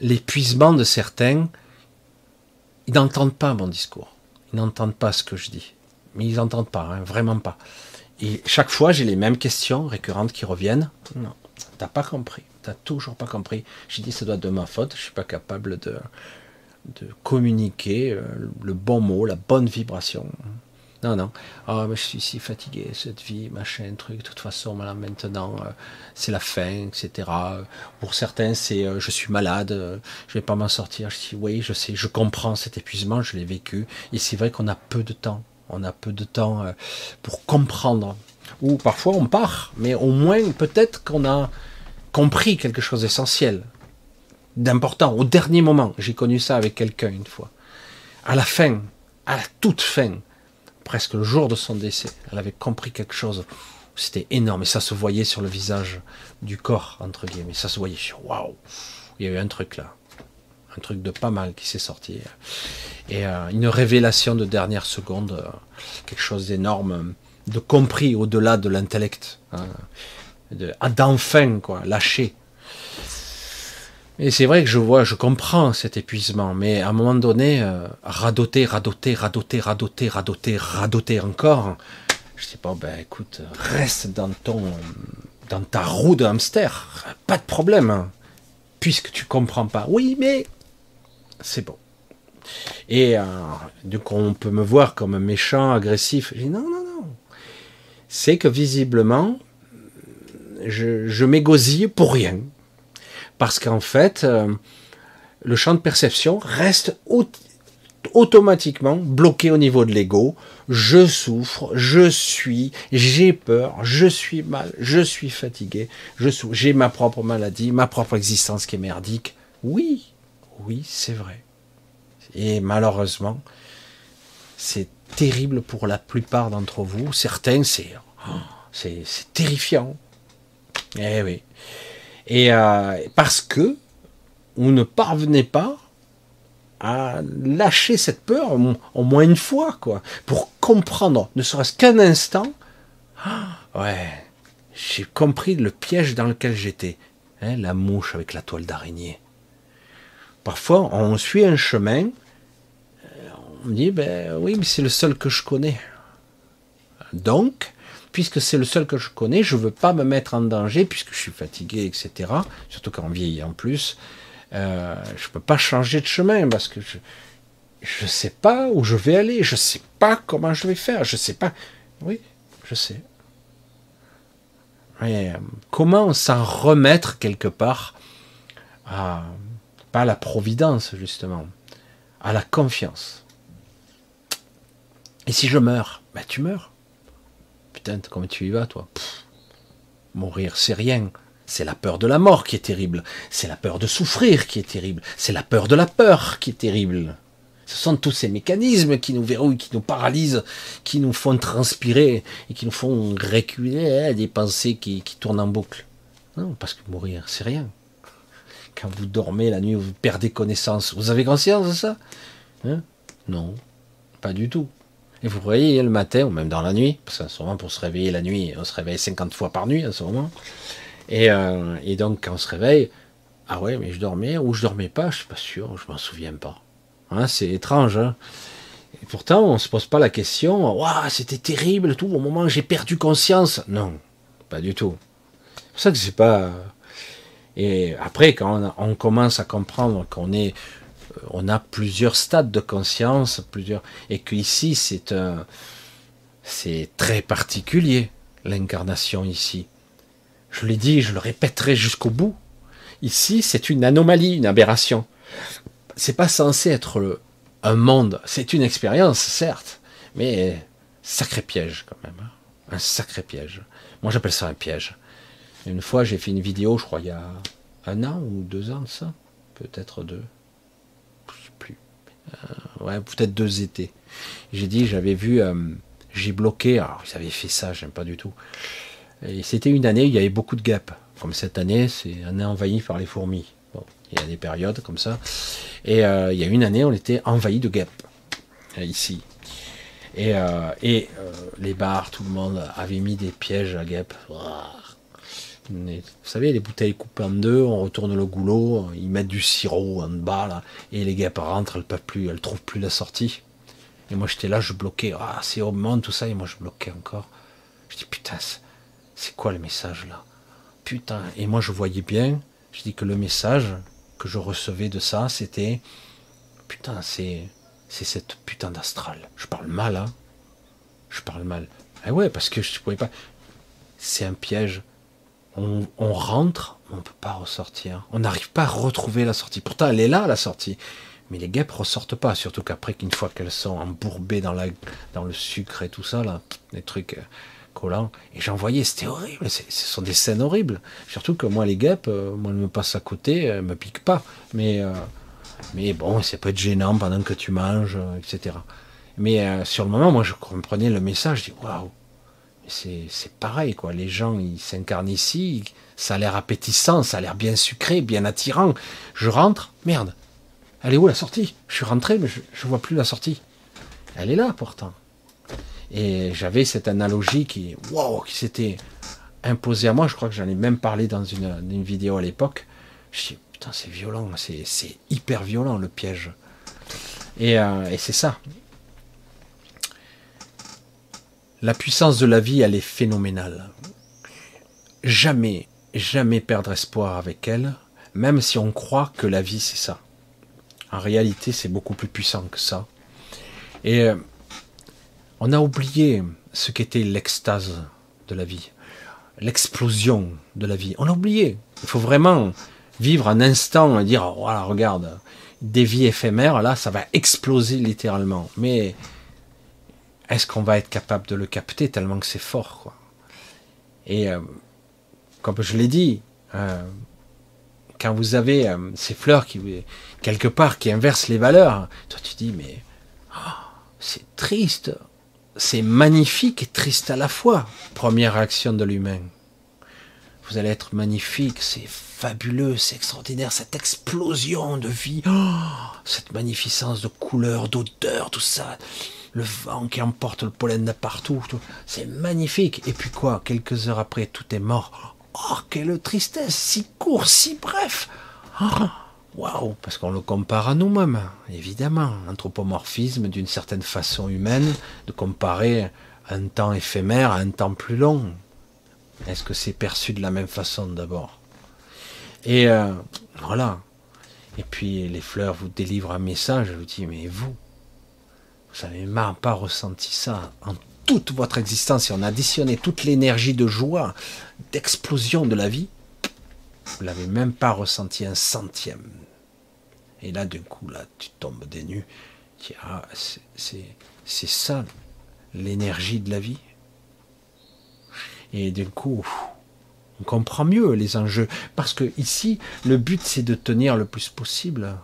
S1: l'épuisement de certains, ils n'entendent pas mon discours. Ils n'entendent pas ce que je dis. Mais ils n'entendent pas, hein, vraiment pas. Et chaque fois, j'ai les mêmes questions récurrentes qui reviennent. Non, t'as pas compris. T'as toujours pas compris. J'ai dit, ça doit être de ma faute. Je suis pas capable de, de communiquer euh, le bon mot, la bonne vibration. Non, non. Oh, mais je suis si fatigué, cette vie, machin, truc. De toute façon, maintenant, euh, c'est la fin, etc. Pour certains, c'est euh, je suis malade, je vais pas m'en sortir. Je dis oui, je sais, je comprends cet épuisement, je l'ai vécu. Et c'est vrai qu'on a peu de temps. On a peu de temps pour comprendre. Ou parfois on part, mais au moins peut-être qu'on a compris quelque chose d'essentiel, d'important, au dernier moment. J'ai connu ça avec quelqu'un une fois. À la fin, à la toute fin, presque le jour de son décès. Elle avait compris quelque chose. C'était énorme et ça se voyait sur le visage du corps, entre guillemets. Ça se voyait. Waouh Il y a eu un truc là. Un truc de pas mal qui s'est sorti. Et euh, une révélation de dernière seconde. Euh, quelque chose d'énorme. De compris au-delà de l'intellect. Hein, d'enfin, quoi. Lâcher. Et c'est vrai que je vois, je comprends cet épuisement, mais à un moment donné, euh, radoter, radoter, radoter, radoter, radoter, radoter encore, je dis pas, ben écoute, reste dans ton, dans ta roue de hamster, pas de problème, hein, puisque tu comprends pas. Oui, mais c'est bon. Et euh, donc on peut me voir comme méchant, agressif. Non, non, non. C'est que visiblement, je, m'égosille pour rien parce qu'en fait, euh, le champ de perception reste automatiquement bloqué au niveau de l'ego. Je souffre, je suis, j'ai peur, je suis mal, je suis fatigué, j'ai ma propre maladie, ma propre existence qui est merdique. Oui, oui, c'est vrai. Et malheureusement, c'est terrible pour la plupart d'entre vous. Certains, c'est, oh, terrifiant. Eh oui. Et euh, parce que vous ne parvenez pas à lâcher cette peur au moins une fois, quoi, pour comprendre, ne serait-ce qu'un instant, ah, ouais, j'ai compris le piège dans lequel j'étais, hein, la mouche avec la toile d'araignée. Parfois, on suit un chemin, euh, on dit, ben oui, mais c'est le seul que je connais. Donc, puisque c'est le seul que je connais, je ne veux pas me mettre en danger, puisque je suis fatigué, etc. Surtout quand on vieillit en plus. Euh, je ne peux pas changer de chemin, parce que je ne sais pas où je vais aller, je ne sais pas comment je vais faire, je ne sais pas. Oui, je sais. Euh, comment s'en remettre quelque part à, à la providence, justement, à la confiance. Et si je meurs, ben tu meurs comment tu y vas, toi? Mourir, c'est rien. C'est la peur de la mort qui est terrible. C'est la peur de souffrir qui est terrible. C'est la peur de la peur qui est terrible. Ce sont tous ces mécanismes qui nous verrouillent, qui nous paralysent, qui nous font transpirer et qui nous font reculer hein, des pensées qui, tournent en boucle. Non, parce que mourir, c'est rien. Quand vous dormez la nuit, vous perdez connaissance. Vous avez conscience de ça? Hein? Non, pas du tout. Et vous voyez le matin, ou même dans la nuit, parce qu'en ce moment, pour se réveiller la nuit, on se réveille 50 fois par nuit en ce moment. Et, euh, donc, quand on se réveille, ah ouais, mais je dormais, ou je dormais pas, je suis pas sûr, je m'en souviens pas. Hein, c'est étrange. Hein Et pourtant, on se pose pas la question, waouh, c'était terrible, tout, au moment où j'ai perdu conscience. Non, pas du tout. C'est pour ça que c'est pas. Et après, quand on, commence à comprendre qu'on est, euh, on a plusieurs stades de conscience, plusieurs, et qu'ici c'est un, c'est très particulier l'incarnation ici. Je l'ai dit, je le répéterai jusqu'au bout. Ici, c'est une anomalie, une aberration. C'est pas censé être un monde. C'est une expérience, certes, mais sacré piège quand même. Hein. Un sacré piège. Moi, j'appelle ça un piège. Une fois, j'ai fait une vidéo, je crois, il y a un an ou deux ans de ça. Peut-être deux. Je sais plus. Euh, ouais, peut-être deux étés. J'ai dit, j'avais vu, euh, j'ai bloqué. Alors, ils avaient fait ça, j'aime pas du tout. Et c'était une année, il y avait beaucoup de guêpes. Comme cette année, c'est une année envahie par les fourmis. il y a des périodes comme ça. Et euh, il y a une année, on était envahi de euh, ici. Et, et les bars, tout le monde avait mis des pièges à guêpes. Vous savez, les bouteilles coupées en deux, on retourne le goulot, ils mettent du sirop en bas, là, et les guêpes rentrent, elles peuvent plus, elles trouvent plus la sortie. Et moi j'étais là, je bloquais, ah, c'est monde, tout ça, et moi je bloquais encore. Je dis putain, c'est quoi le message là? Putain. Et moi, je voyais bien, je dis que le message que je recevais de ça, c'était Putain, c'est cette putain d'astral. Je parle mal, hein Je parle mal. Eh ouais, parce que je pouvais pas. C'est un piège. On, rentre, on ne peut pas ressortir. On n'arrive pas à retrouver la sortie. Pourtant, elle est là, la sortie. Mais les guêpes ressortent pas, surtout qu'après qu'une fois qu'elles sont embourbées dans, la, dans le sucre et tout ça, là, les trucs euh, collant. Et j'en voyais, c'était horrible. Ce sont des scènes horribles. Surtout que moi, les guêpes, euh, moi, elles me passent à côté, elles me piquent pas. Mais, euh, mais bon, c'est peut être gênant pendant que tu manges, etc. Mais sur le moment, moi, je comprenais le message. Je dis, waouh, c'est pareil, quoi. Les gens, ils s'incarnent ici, ça a l'air appétissant, ça a l'air bien sucré, bien attirant. Je rentre, merde. Elle est où la sortie? Je suis rentré, mais je, je vois plus la sortie. Elle est là pourtant. Et j'avais cette analogie qui, wow, qui s'était imposée à moi. Je crois que j'en ai même parlé dans une, vidéo à l'époque. Je dis, putain, c'est violent, c'est hyper violent le piège. Et, euh, et c'est ça. La puissance de la vie, elle est phénoménale. Jamais, jamais perdre espoir avec elle, même si on croit que la vie, c'est ça. En réalité, c'est beaucoup plus puissant que ça. Et euh, on a oublié ce qu'était l'extase de la vie, l'explosion de la vie. On a oublié. Il faut vraiment vivre un instant et dire voilà, regarde, des vies éphémères, là, ça va exploser littéralement. Mais est-ce qu'on va être capable de le capter tellement que c'est fort quoi? Et euh, comme je l'ai dit, euh, quand vous avez euh, ces fleurs qui quelque part qui inversent les valeurs, toi tu dis mais oh, c'est triste c'est magnifique et triste à la fois. Première réaction de l'humain. Vous allez être magnifique, c'est fabuleux, c'est extraordinaire, cette explosion de vie, oh, cette magnificence de couleurs, d'odeurs, tout ça, le vent qui emporte le pollen de partout, c'est magnifique. Et puis quoi, quelques heures après, tout est mort. Oh, quelle tristesse, si court, si bref. Oh, Waouh, parce qu'on le compare à nous-mêmes, évidemment. Anthropomorphisme d'une certaine façon humaine, de comparer un temps éphémère à un temps plus long. Est-ce que c'est perçu de la même façon d'abord? Et euh, voilà. Et puis les fleurs vous délivrent un message, je vous dis, mais vous, vous n'avez même pas ressenti ça en toute votre existence, et on a additionné toute l'énergie de joie, d'explosion de la vie, vous l'avez même pas ressenti un centième. Et là, d'un coup, là, tu tombes des nues. Ah, c'est ça l'énergie de la vie. Et d'un coup, on comprend mieux les enjeux. Parce que ici, le but, c'est de tenir le plus possible.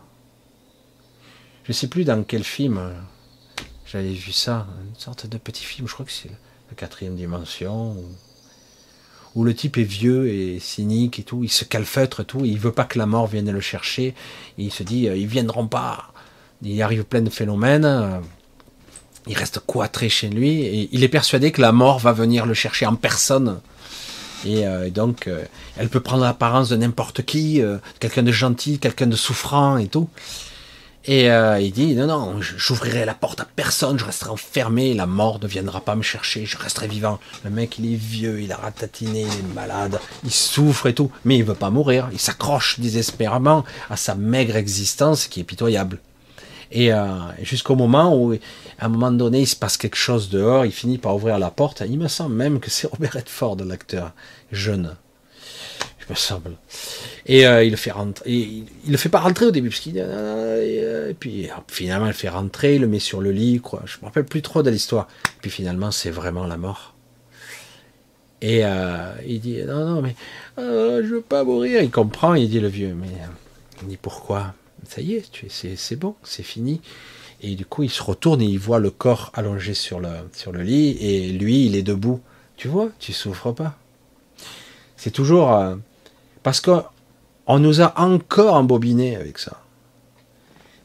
S1: Je ne sais plus dans quel film j'avais vu ça, une sorte de petit film, je crois que c'est la quatrième dimension où le type est vieux et cynique et tout, il se calfeutre et tout, il veut pas que la mort vienne le chercher, il se dit, euh, ils viendront pas. Il arrive plein de phénomènes, euh, il reste cloîtré chez lui, et il est persuadé que la mort va venir le chercher en personne. Et, euh, donc, elle peut prendre l'apparence de n'importe qui, quelqu'un de gentil, quelqu'un de souffrant et tout. Et euh, il dit non non, j'ouvrirai la porte à personne, je resterai enfermé, la mort ne viendra pas me chercher, je resterai vivant. Le mec il est vieux, il a ratatiné, il est malade, il souffre et tout, mais il veut pas mourir, il s'accroche désespérément à sa maigre existence qui est pitoyable. Et euh, jusqu'au moment où, à un moment donné, il se passe quelque chose dehors, il finit par ouvrir la porte. Il me semble même que c'est Robert Redford, l'acteur jeune. Il me semble. Et euh, il le fait rentrer. il, le fait pas rentrer au début, parce qu'il euh, et puis finalement, il le fait rentrer, il le met sur le lit, quoi. Je me rappelle plus trop de l'histoire. Puis finalement, c'est vraiment la mort. Et euh, il dit non, non, mais je veux pas mourir. Il comprend, il dit le vieux, mais il dit pourquoi? Ça y est, c'est bon, c'est fini. Et du coup, il se retourne et il voit le corps allongé sur le, sur le lit, et lui, il est debout. Tu vois, tu souffres pas. C'est toujours parce qu'on nous a encore embobiné avec ça.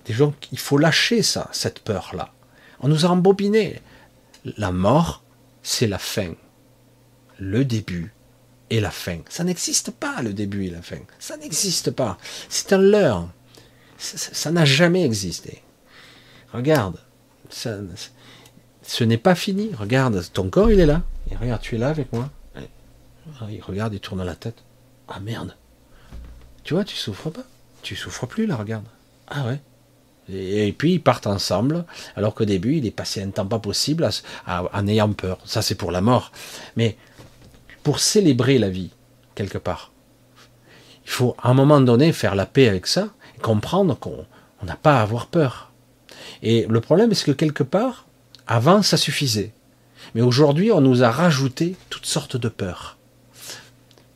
S1: Des gens, il faut lâcher ça, cette peur-là. On nous a embobiné. La mort, c'est la fin. Le début et la fin. Ça n'existe pas, le début et la fin. Ça n'existe pas. C'est un leurre. Ça n'a jamais existé. Regarde, ce n'est pas fini. Regarde, ton corps, il est là. Et regarde, tu es là avec moi. Il regarde, il tourne la tête. Ah merde. Tu vois, tu souffres pas. Tu souffres plus là, regarde. Ah ouais. Et, puis ils partent ensemble, alors qu'au début il est passé un temps pas possible en ayant peur. Ça c'est pour la mort. Mais pour célébrer la vie, quelque part, il faut à un moment donné faire la paix avec ça, et comprendre qu'on n'a pas à avoir peur. Et le problème c'est que quelque part, avant ça suffisait. Mais aujourd'hui on nous a rajouté toutes sortes de peurs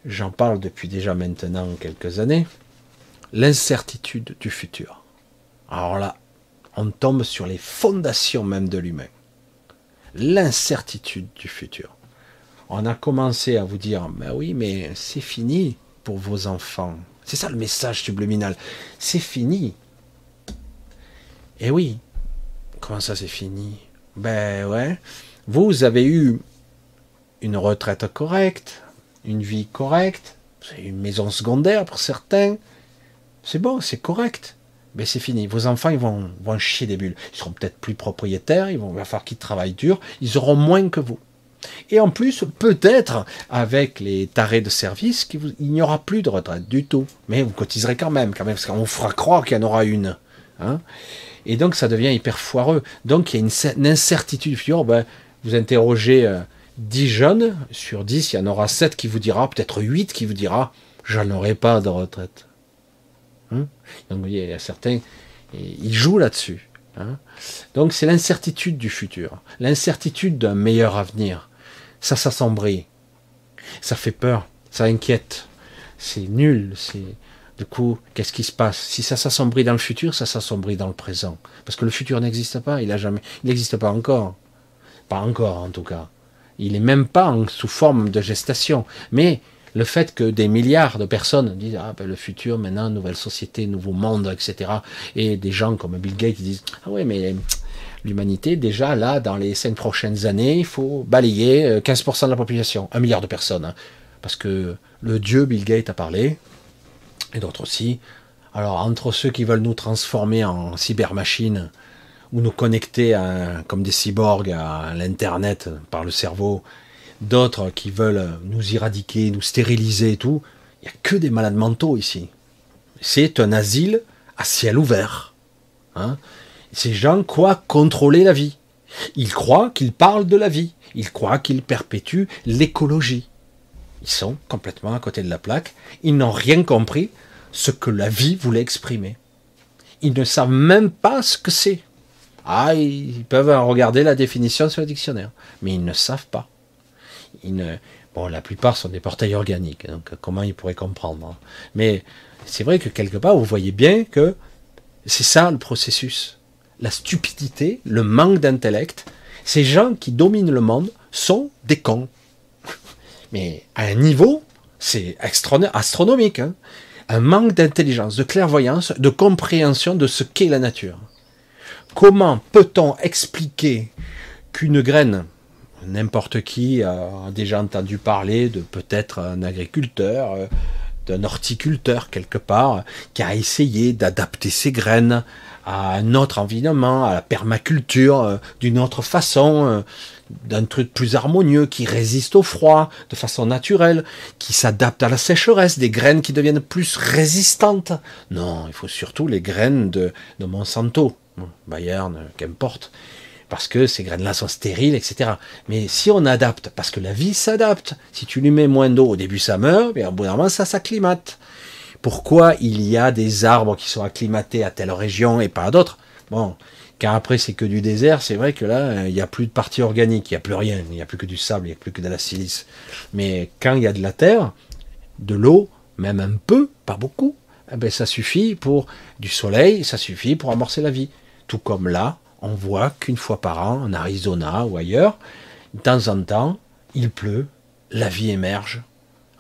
S1: j'en parle depuis déjà maintenant quelques années, l'incertitude du futur. Alors là, on tombe sur les fondations même de l'humain. L'incertitude du futur. On a commencé à vous dire, ben oui, mais c'est fini pour vos enfants. C'est ça le message subliminal. C'est fini. Et eh oui. Comment ça c'est fini? Ben ouais. Vous avez eu une retraite correcte, une vie correcte, une maison secondaire pour certains. C'est bon, c'est correct. Mais c'est fini. Vos enfants, ils vont, vont chier des bulles. Ils seront peut-être plus propriétaires, ils vont faire qu'ils travaillent dur, ils auront moins que vous. Et en plus, peut-être, avec les tarés de service, il n'y aura plus de retraite du tout. Mais vous cotiserez quand même, quand même, parce qu'on fera croire qu'il y en aura une. Hein. et donc, ça devient hyper foireux. Donc, il y a une, incertitude. Ben, vous interrogez euh, 10 jeunes, sur 10, il y en aura 7 qui vous dira, peut-être 8 qui vous dira, j'en aurai pas de retraite. Hein? Donc il y a certains, ils jouent là-dessus. Hein Donc c'est l'incertitude du futur, l'incertitude d'un meilleur avenir. Ça s'assombrit, ça fait peur, ça inquiète, c'est nul, c'est... Du coup, qu'est-ce qui se passe? Si ça s'assombrit dans le futur, ça s'assombrit dans le présent. Parce que le futur n'existe pas, il a jamais, il n'existe pas encore. Pas encore, en tout cas. Il n'est même pas sous forme de gestation. Mais le fait que des milliards de personnes disent ah ben le futur maintenant nouvelle société nouveau monde etc et des gens comme Bill Gates disent ah ouais mais l'humanité déjà là dans les cinq prochaines années il faut balayer 15% euh, de la population un milliard de personnes hein. parce que le dieu Bill Gates a parlé et d'autres aussi alors entre ceux qui veulent nous transformer en cybermachines ou nous connecter comme des cyborgs à l'Internet par le cerveau, d'autres qui veulent nous éradiquer, nous stériliser et tout. Il n'y a que des malades mentaux ici. C'est un asile à ciel ouvert. Hein. Ces gens croient contrôler la vie. Ils croient qu'ils parlent de la vie. Ils croient qu'ils perpétuent l'écologie. Ils sont complètement à côté de la plaque. Ils n'ont rien compris ce que la vie voulait exprimer. Ils ne savent même pas ce que c'est. Ah, ils peuvent regarder la définition sur le dictionnaire, mais ils ne savent pas. Bon, la plupart sont des portails organiques, donc comment ils pourraient comprendre hein. Mais c'est vrai que quelque part, vous voyez bien que c'est ça le processus. La stupidité, le manque d'intellect, ces gens qui dominent le monde sont des cons. Mais à un niveau, c'est astronomique. Hein. un manque d'intelligence, de clairvoyance, de compréhension de ce qu'est la nature. Comment peut-on expliquer qu'une graine, n'importe qui a déjà entendu parler de peut-être un agriculteur, euh, d'un horticulteur quelque part qui a essayé d'adapter ses graines à un autre environnement, à la permaculture, euh, d'une autre façon, euh, d'un truc plus harmonieux, qui résiste au froid de façon naturelle, qui s'adapte à la sécheresse, des graines qui deviennent plus résistantes? Non, il faut surtout les graines de, de Monsanto, Bayern, qu'importe, parce que ces graines-là sont stériles, etc. Mais si on adapte, parce que la vie s'adapte, si tu lui mets moins d'eau, au début ça meurt, mais au bout d'un moment ça s'acclimate. Pourquoi il y a des arbres qui sont acclimatés à telle région et pas à d'autres? Bon, car après c'est que du désert, c'est vrai que là, il n'y a plus de partie organique, il n'y a plus rien, il n'y a plus que du sable, il n'y a plus que de la silice. Mais quand il y a de la terre, de l'eau, même un peu, pas beaucoup, eh ben ça suffit pour du soleil, ça suffit pour amorcer la vie. Tout comme là, on voit qu'une fois par an, en Arizona ou ailleurs, de temps en temps, il pleut, la vie émerge.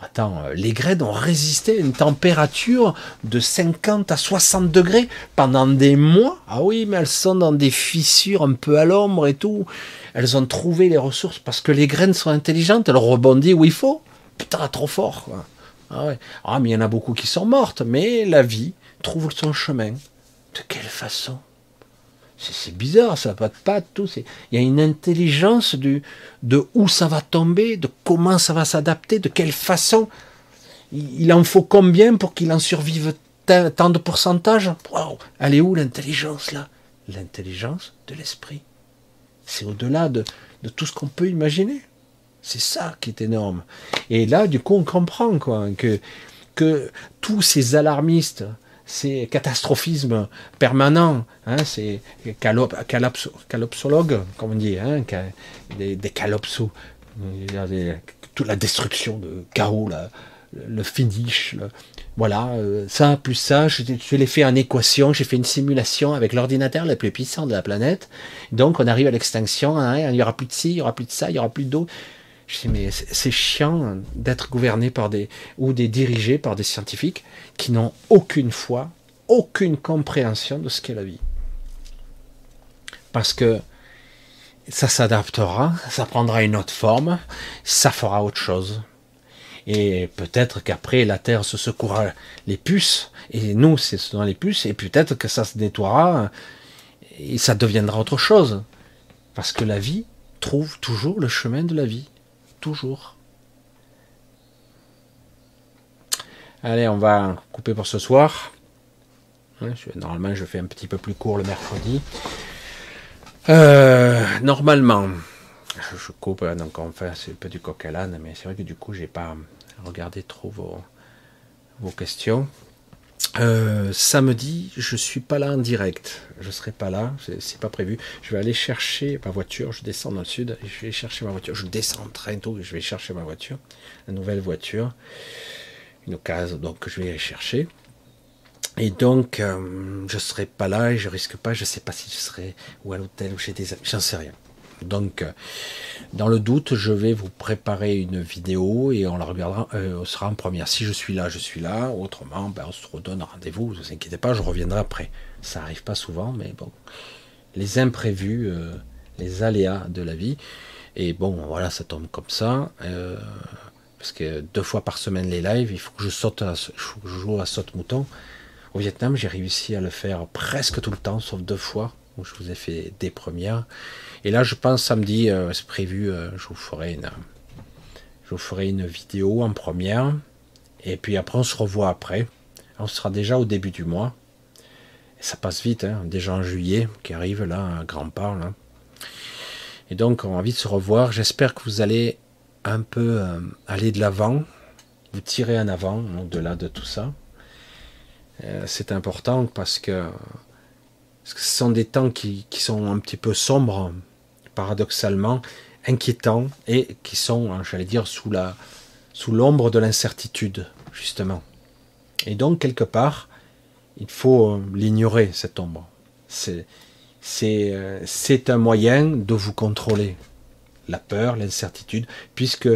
S1: Attends, euh, les graines ont résisté à une température de 50 à 60 degrés pendant des mois. Ah oui, mais elles sont dans des fissures un peu à l'ombre et tout. Elles ont trouvé les ressources parce que les graines sont intelligentes, elles rebondissent où il faut. Putain, trop fort. Ah, ouais. ah, mais il y en a beaucoup qui sont mortes, mais la vie trouve son chemin. De quelle façon? C'est bizarre, ça n'a pas de tout. Il y a une intelligence du, de où ça va tomber, de comment ça va s'adapter, de quelle façon. Il en faut combien pour qu'il en survive tant de pourcentage? Wow. Elle est où l'intelligence là? L'intelligence de l'esprit. C'est au-delà de, de tout ce qu'on peut imaginer. C'est ça qui est énorme. Et là, du coup, on comprend quoi, que, que tous ces alarmistes, c'est catastrophisme permanent, hein, c'est calop, calopsologue, comme on dit, hein, des, calopsos, toute la destruction, de chaos, le finish, voilà, euh, ça plus ça, je, l'ai fait en équation, j'ai fait une simulation avec l'ordinateur le plus puissant de la planète, donc on arrive à l'extinction, hein, il n'y aura plus de ci, il n'y aura plus de ça, il n'y aura plus d'eau, je dis, mais c'est chiant d'être gouverné par des, ou des dirigés par des scientifiques qui n'ont aucune foi, aucune compréhension de ce qu'est la vie. Parce que ça s'adaptera, ça prendra une autre forme, ça fera autre chose. Et peut-être qu'après la Terre se secouera les puces, et nous, ce sont les puces, et peut-être que ça se nettoiera, et ça deviendra autre chose. Parce que la vie trouve toujours le chemin de la vie toujours. Allez, on va couper pour ce soir. Normalement, je fais un petit peu plus court le mercredi. Euh, normalement, je, coupe, hein, donc on fait un peu du coq à l'âne, mais c'est vrai que du coup, j'ai pas regardé trop vos, vos questions. Euh, samedi, je suis pas là en direct. Je serai pas là, c'est pas prévu. Je vais aller chercher ma voiture. Je descends dans le sud je vais chercher ma voiture. Je descends très tôt je vais chercher ma voiture, une nouvelle voiture, une case. Donc je vais aller chercher. Et donc, euh, je serai pas là et je risque pas. Je sais pas si je serai ou à l'hôtel ou chez des amis. J'en sais rien. Donc, euh, dans le doute, je vais vous préparer une vidéo et on la regardera, euh, sera en première. Si je suis là, je suis là. Autrement, ben, on se redonne rendez-vous. Ne vous inquiétez pas, je reviendrai après. Ça arrive pas souvent, mais bon. Les imprévus, euh, les aléas de la vie. Et bon, voilà, ça tombe comme ça. parce que deux fois par semaine les lives, il faut que je saute, je joue à saute mouton. Au Vietnam, j'ai réussi à le faire presque tout le temps, sauf deux fois où je vous ai fait des premières. Et là, je pense samedi, euh, c'est prévu, euh, je vous ferai une, je vous ferai une vidéo en première. Et puis après, on se revoit après. On sera déjà au début du mois. Et ça passe vite, hein, déjà en juillet, qui arrive là, à grands pas. Là. Et donc, on a envie de se revoir. J'espère que vous allez un peu euh, aller de l'avant, vous tirer en avant, au-delà de tout ça. c'est important parce que, parce que, ce sont des temps qui, qui sont un petit peu sombres paradoxalement inquiétants et qui sont, hein, j'allais dire, sous la sous l'ombre de l'incertitude, justement. Et donc, quelque part, il faut euh, l'ignorer, cette ombre. C'est, euh, c'est un moyen de vous contrôler. La peur, l'incertitude, puisque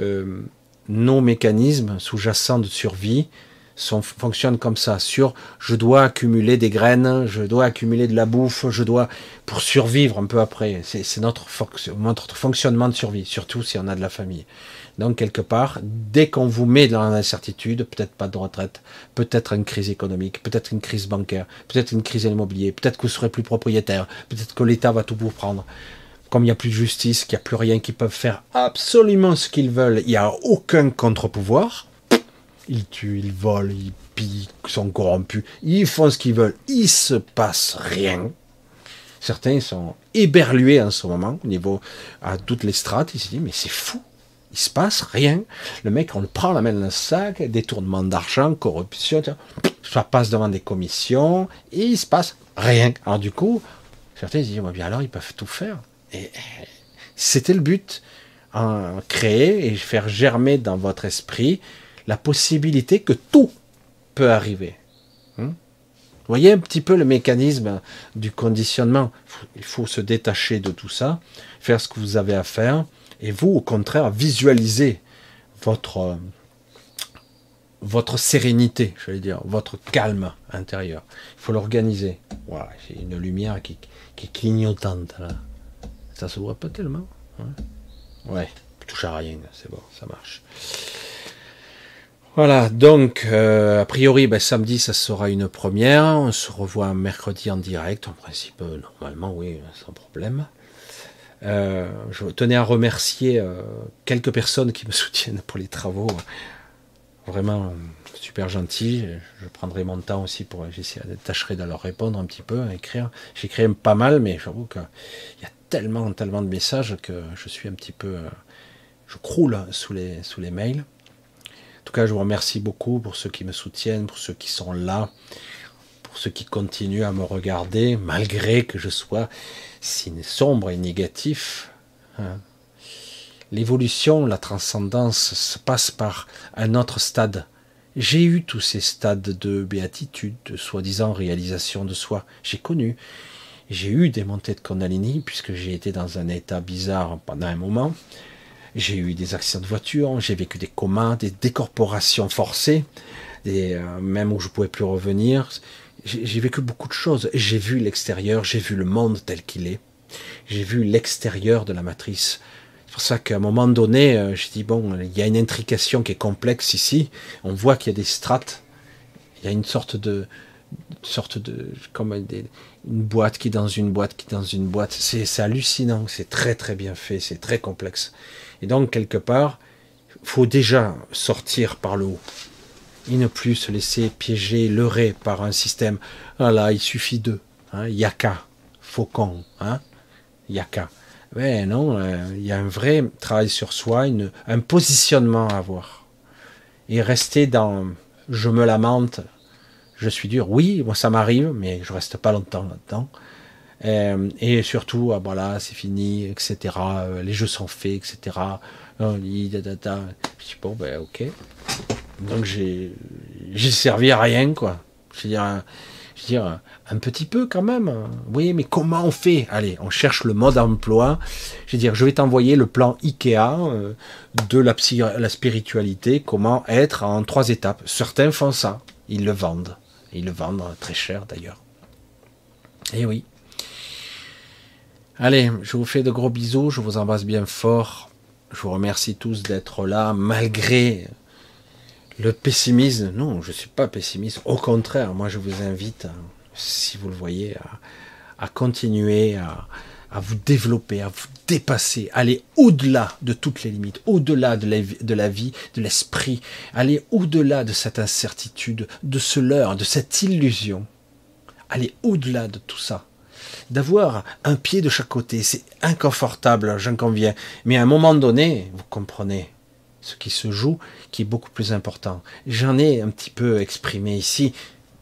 S1: euh, nos mécanismes sous-jacents de survie sont, fonctionnent comme ça, sur je dois accumuler des graines, je dois accumuler de la bouffe, je dois pour survivre un peu après. C'est notre, notre fonctionnement de survie, surtout si on a de la famille. Donc quelque part, dès qu'on vous met dans l'incertitude, peut-être pas de retraite, peut-être une crise économique, peut-être une crise bancaire, peut-être une crise immobilière, peut-être que vous serez plus propriétaire, peut-être que l'État va tout vous prendre. Comme il n'y a plus de justice, qu'il n'y a plus rien, qu'ils peuvent faire absolument ce qu'ils veulent, il n'y a aucun contre-pouvoir. Ils tuent, ils volent, ils pillent, sont corrompus, ils font ce qu'ils veulent, il se passe rien. Certains sont éberlués en ce moment, au niveau à toutes les strates, ils se disent mais c'est fou, il se passe rien. Le mec, on le prend, on l'amène dans le sac, détournement d'argent, corruption, ça passe devant des commissions, et il se passe rien. Alors du coup, certains disent, bien alors ils peuvent tout faire. Et c'était le but, en créer et faire germer dans votre esprit la possibilité que tout peut arriver. Vous voyez un petit peu le mécanisme du conditionnement. Il faut se détacher de tout ça, faire ce que vous avez à faire, et vous, au contraire, visualisez votre, votre sérénité, je vais dire, votre calme intérieur. Il faut l'organiser. Voilà, j'ai une lumière qui, qui est clignotante. Ça se voit pas tellement. Hein? Ouais, touche à rien, c'est bon, ça marche. Voilà, donc euh, a priori, ben, samedi, ça sera une première. On se revoit mercredi en direct. En principe, euh, normalement, oui, sans problème. Euh, je tenais à remercier quelques personnes qui me soutiennent pour les travaux. Vraiment super gentil. Je prendrai mon temps aussi pour j'essaierai tâcherai de leur répondre un petit peu, à écrire. J'écris pas mal, mais j'avoue qu'il y a tellement, tellement de messages que je suis un petit peu, je croule sous les mails. En tout cas, je vous remercie beaucoup pour ceux qui me soutiennent, pour ceux qui sont là, pour ceux qui continuent à me regarder, malgré que je sois si sombre et négatif. Hein. L'évolution, la transcendance se passe par un autre stade. J'ai eu tous ces stades de béatitude, de soi-disant réalisation de soi. J'ai connu. J'ai eu des montées de Kundalini, puisque j'ai été dans un état bizarre pendant un moment. J'ai eu des accidents de voiture, j'ai vécu des comas, des décorporations forcées, des, euh, même où je ne pouvais plus revenir j'ai vécu beaucoup de choses. J'ai vu l'extérieur, j'ai vu le monde tel qu'il est. J'ai vu l'extérieur de la matrice. C'est pour ça qu'à un moment donné, euh, je dis bon, il y a une intrication qui est complexe ici. On voit qu'il y a des strates. Il y a une sorte de, sorte de, comme une boîte qui est dans une boîte qui est dans une boîte. C'est hallucinant. C'est très très bien fait. C'est très complexe. Et donc quelque part, faut déjà sortir par le haut et ne plus se laisser piéger, leurrer par un système. Voilà, il suffit d'eux. Hein, yaka, faucon, hein, yaka. Mais non, euh, il y a un vrai travail sur soi, un positionnement à avoir. Et rester dans je me lamente, je suis dur. Oui, moi ça m'arrive, mais je reste pas longtemps là-dedans. Euh, et surtout, ah, voilà, c'est fini, etc. Euh, les jeux sont faits, etc. Je bon, ben ok. Donc j'ai servi à rien, quoi. Je veux dire, je veux dire, un petit peu quand même. Oui, mais comment on fait? Allez, on cherche le mode emploi. Je veux dire, je vais t'envoyer le plan IKEA euh, de la, la spiritualité, comment être en trois étapes. Certains font ça. Ils le vendent. Ils le vendent très cher d'ailleurs. Eh oui. Allez, je vous fais de gros bisous, je vous embrasse bien fort. Je vous remercie tous d'être là, malgré le pessimisme, non, je ne suis pas pessimiste. Au contraire, moi je vous invite, si vous le voyez, à, continuer à, vous développer, à vous dépasser, aller au-delà de toutes les limites, au-delà de, de la, vie, de l'esprit, aller au-delà de cette incertitude, de ce leurre, de cette illusion. Aller au-delà de tout ça. D'avoir un pied de chaque côté, c'est inconfortable, j'en conviens. Mais à un moment donné, vous comprenez, ce qui se joue, qui est beaucoup plus important. J'en ai un petit peu exprimé ici,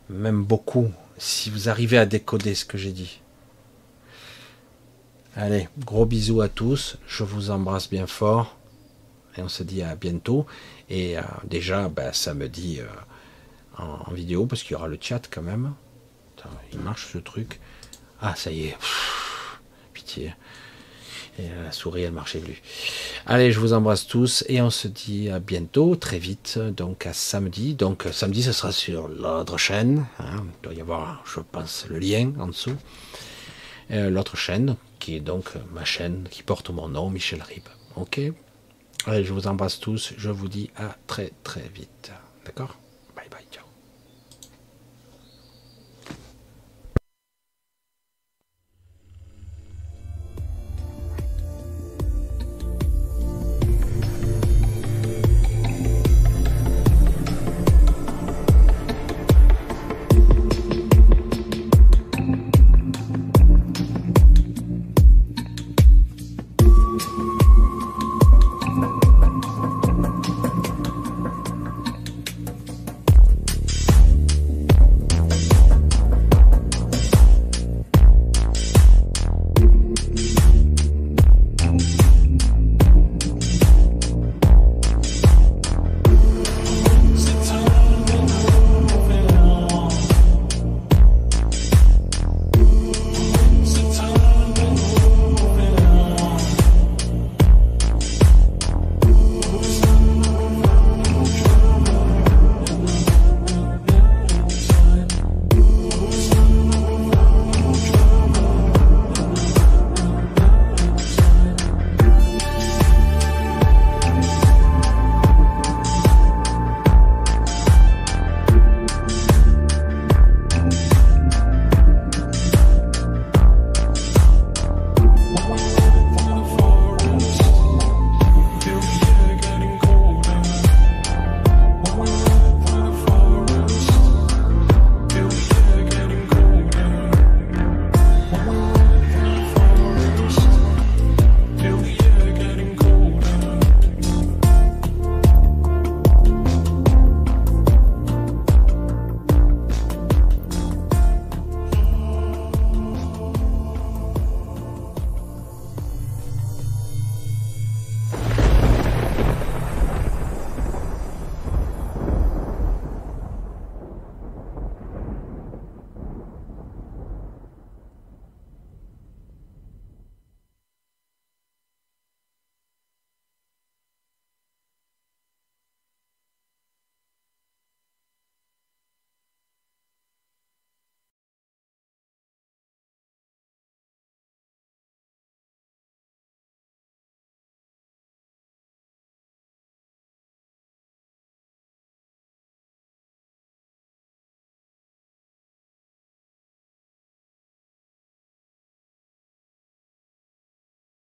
S1: même beaucoup, si vous arrivez à décoder ce que j'ai dit. Allez, gros bisous à tous, je vous embrasse bien fort, et on se dit à bientôt. Et euh, déjà, ben, samedi euh, en, vidéo, parce qu'il y aura le chat quand même. il marche ce truc. Ah, ça y est, pitié. Et la souris, elle marchait plus. Allez, je vous embrasse tous et on se dit à bientôt, très vite, donc à samedi. Donc samedi, ce sera sur l'autre chaîne. Hein. Il doit y avoir, je pense, le lien en dessous. Euh, l'autre chaîne, qui est donc ma chaîne qui porte mon nom, Michel Rib. Ok? Allez, je vous embrasse tous. Je vous dis à très très vite. D'accord?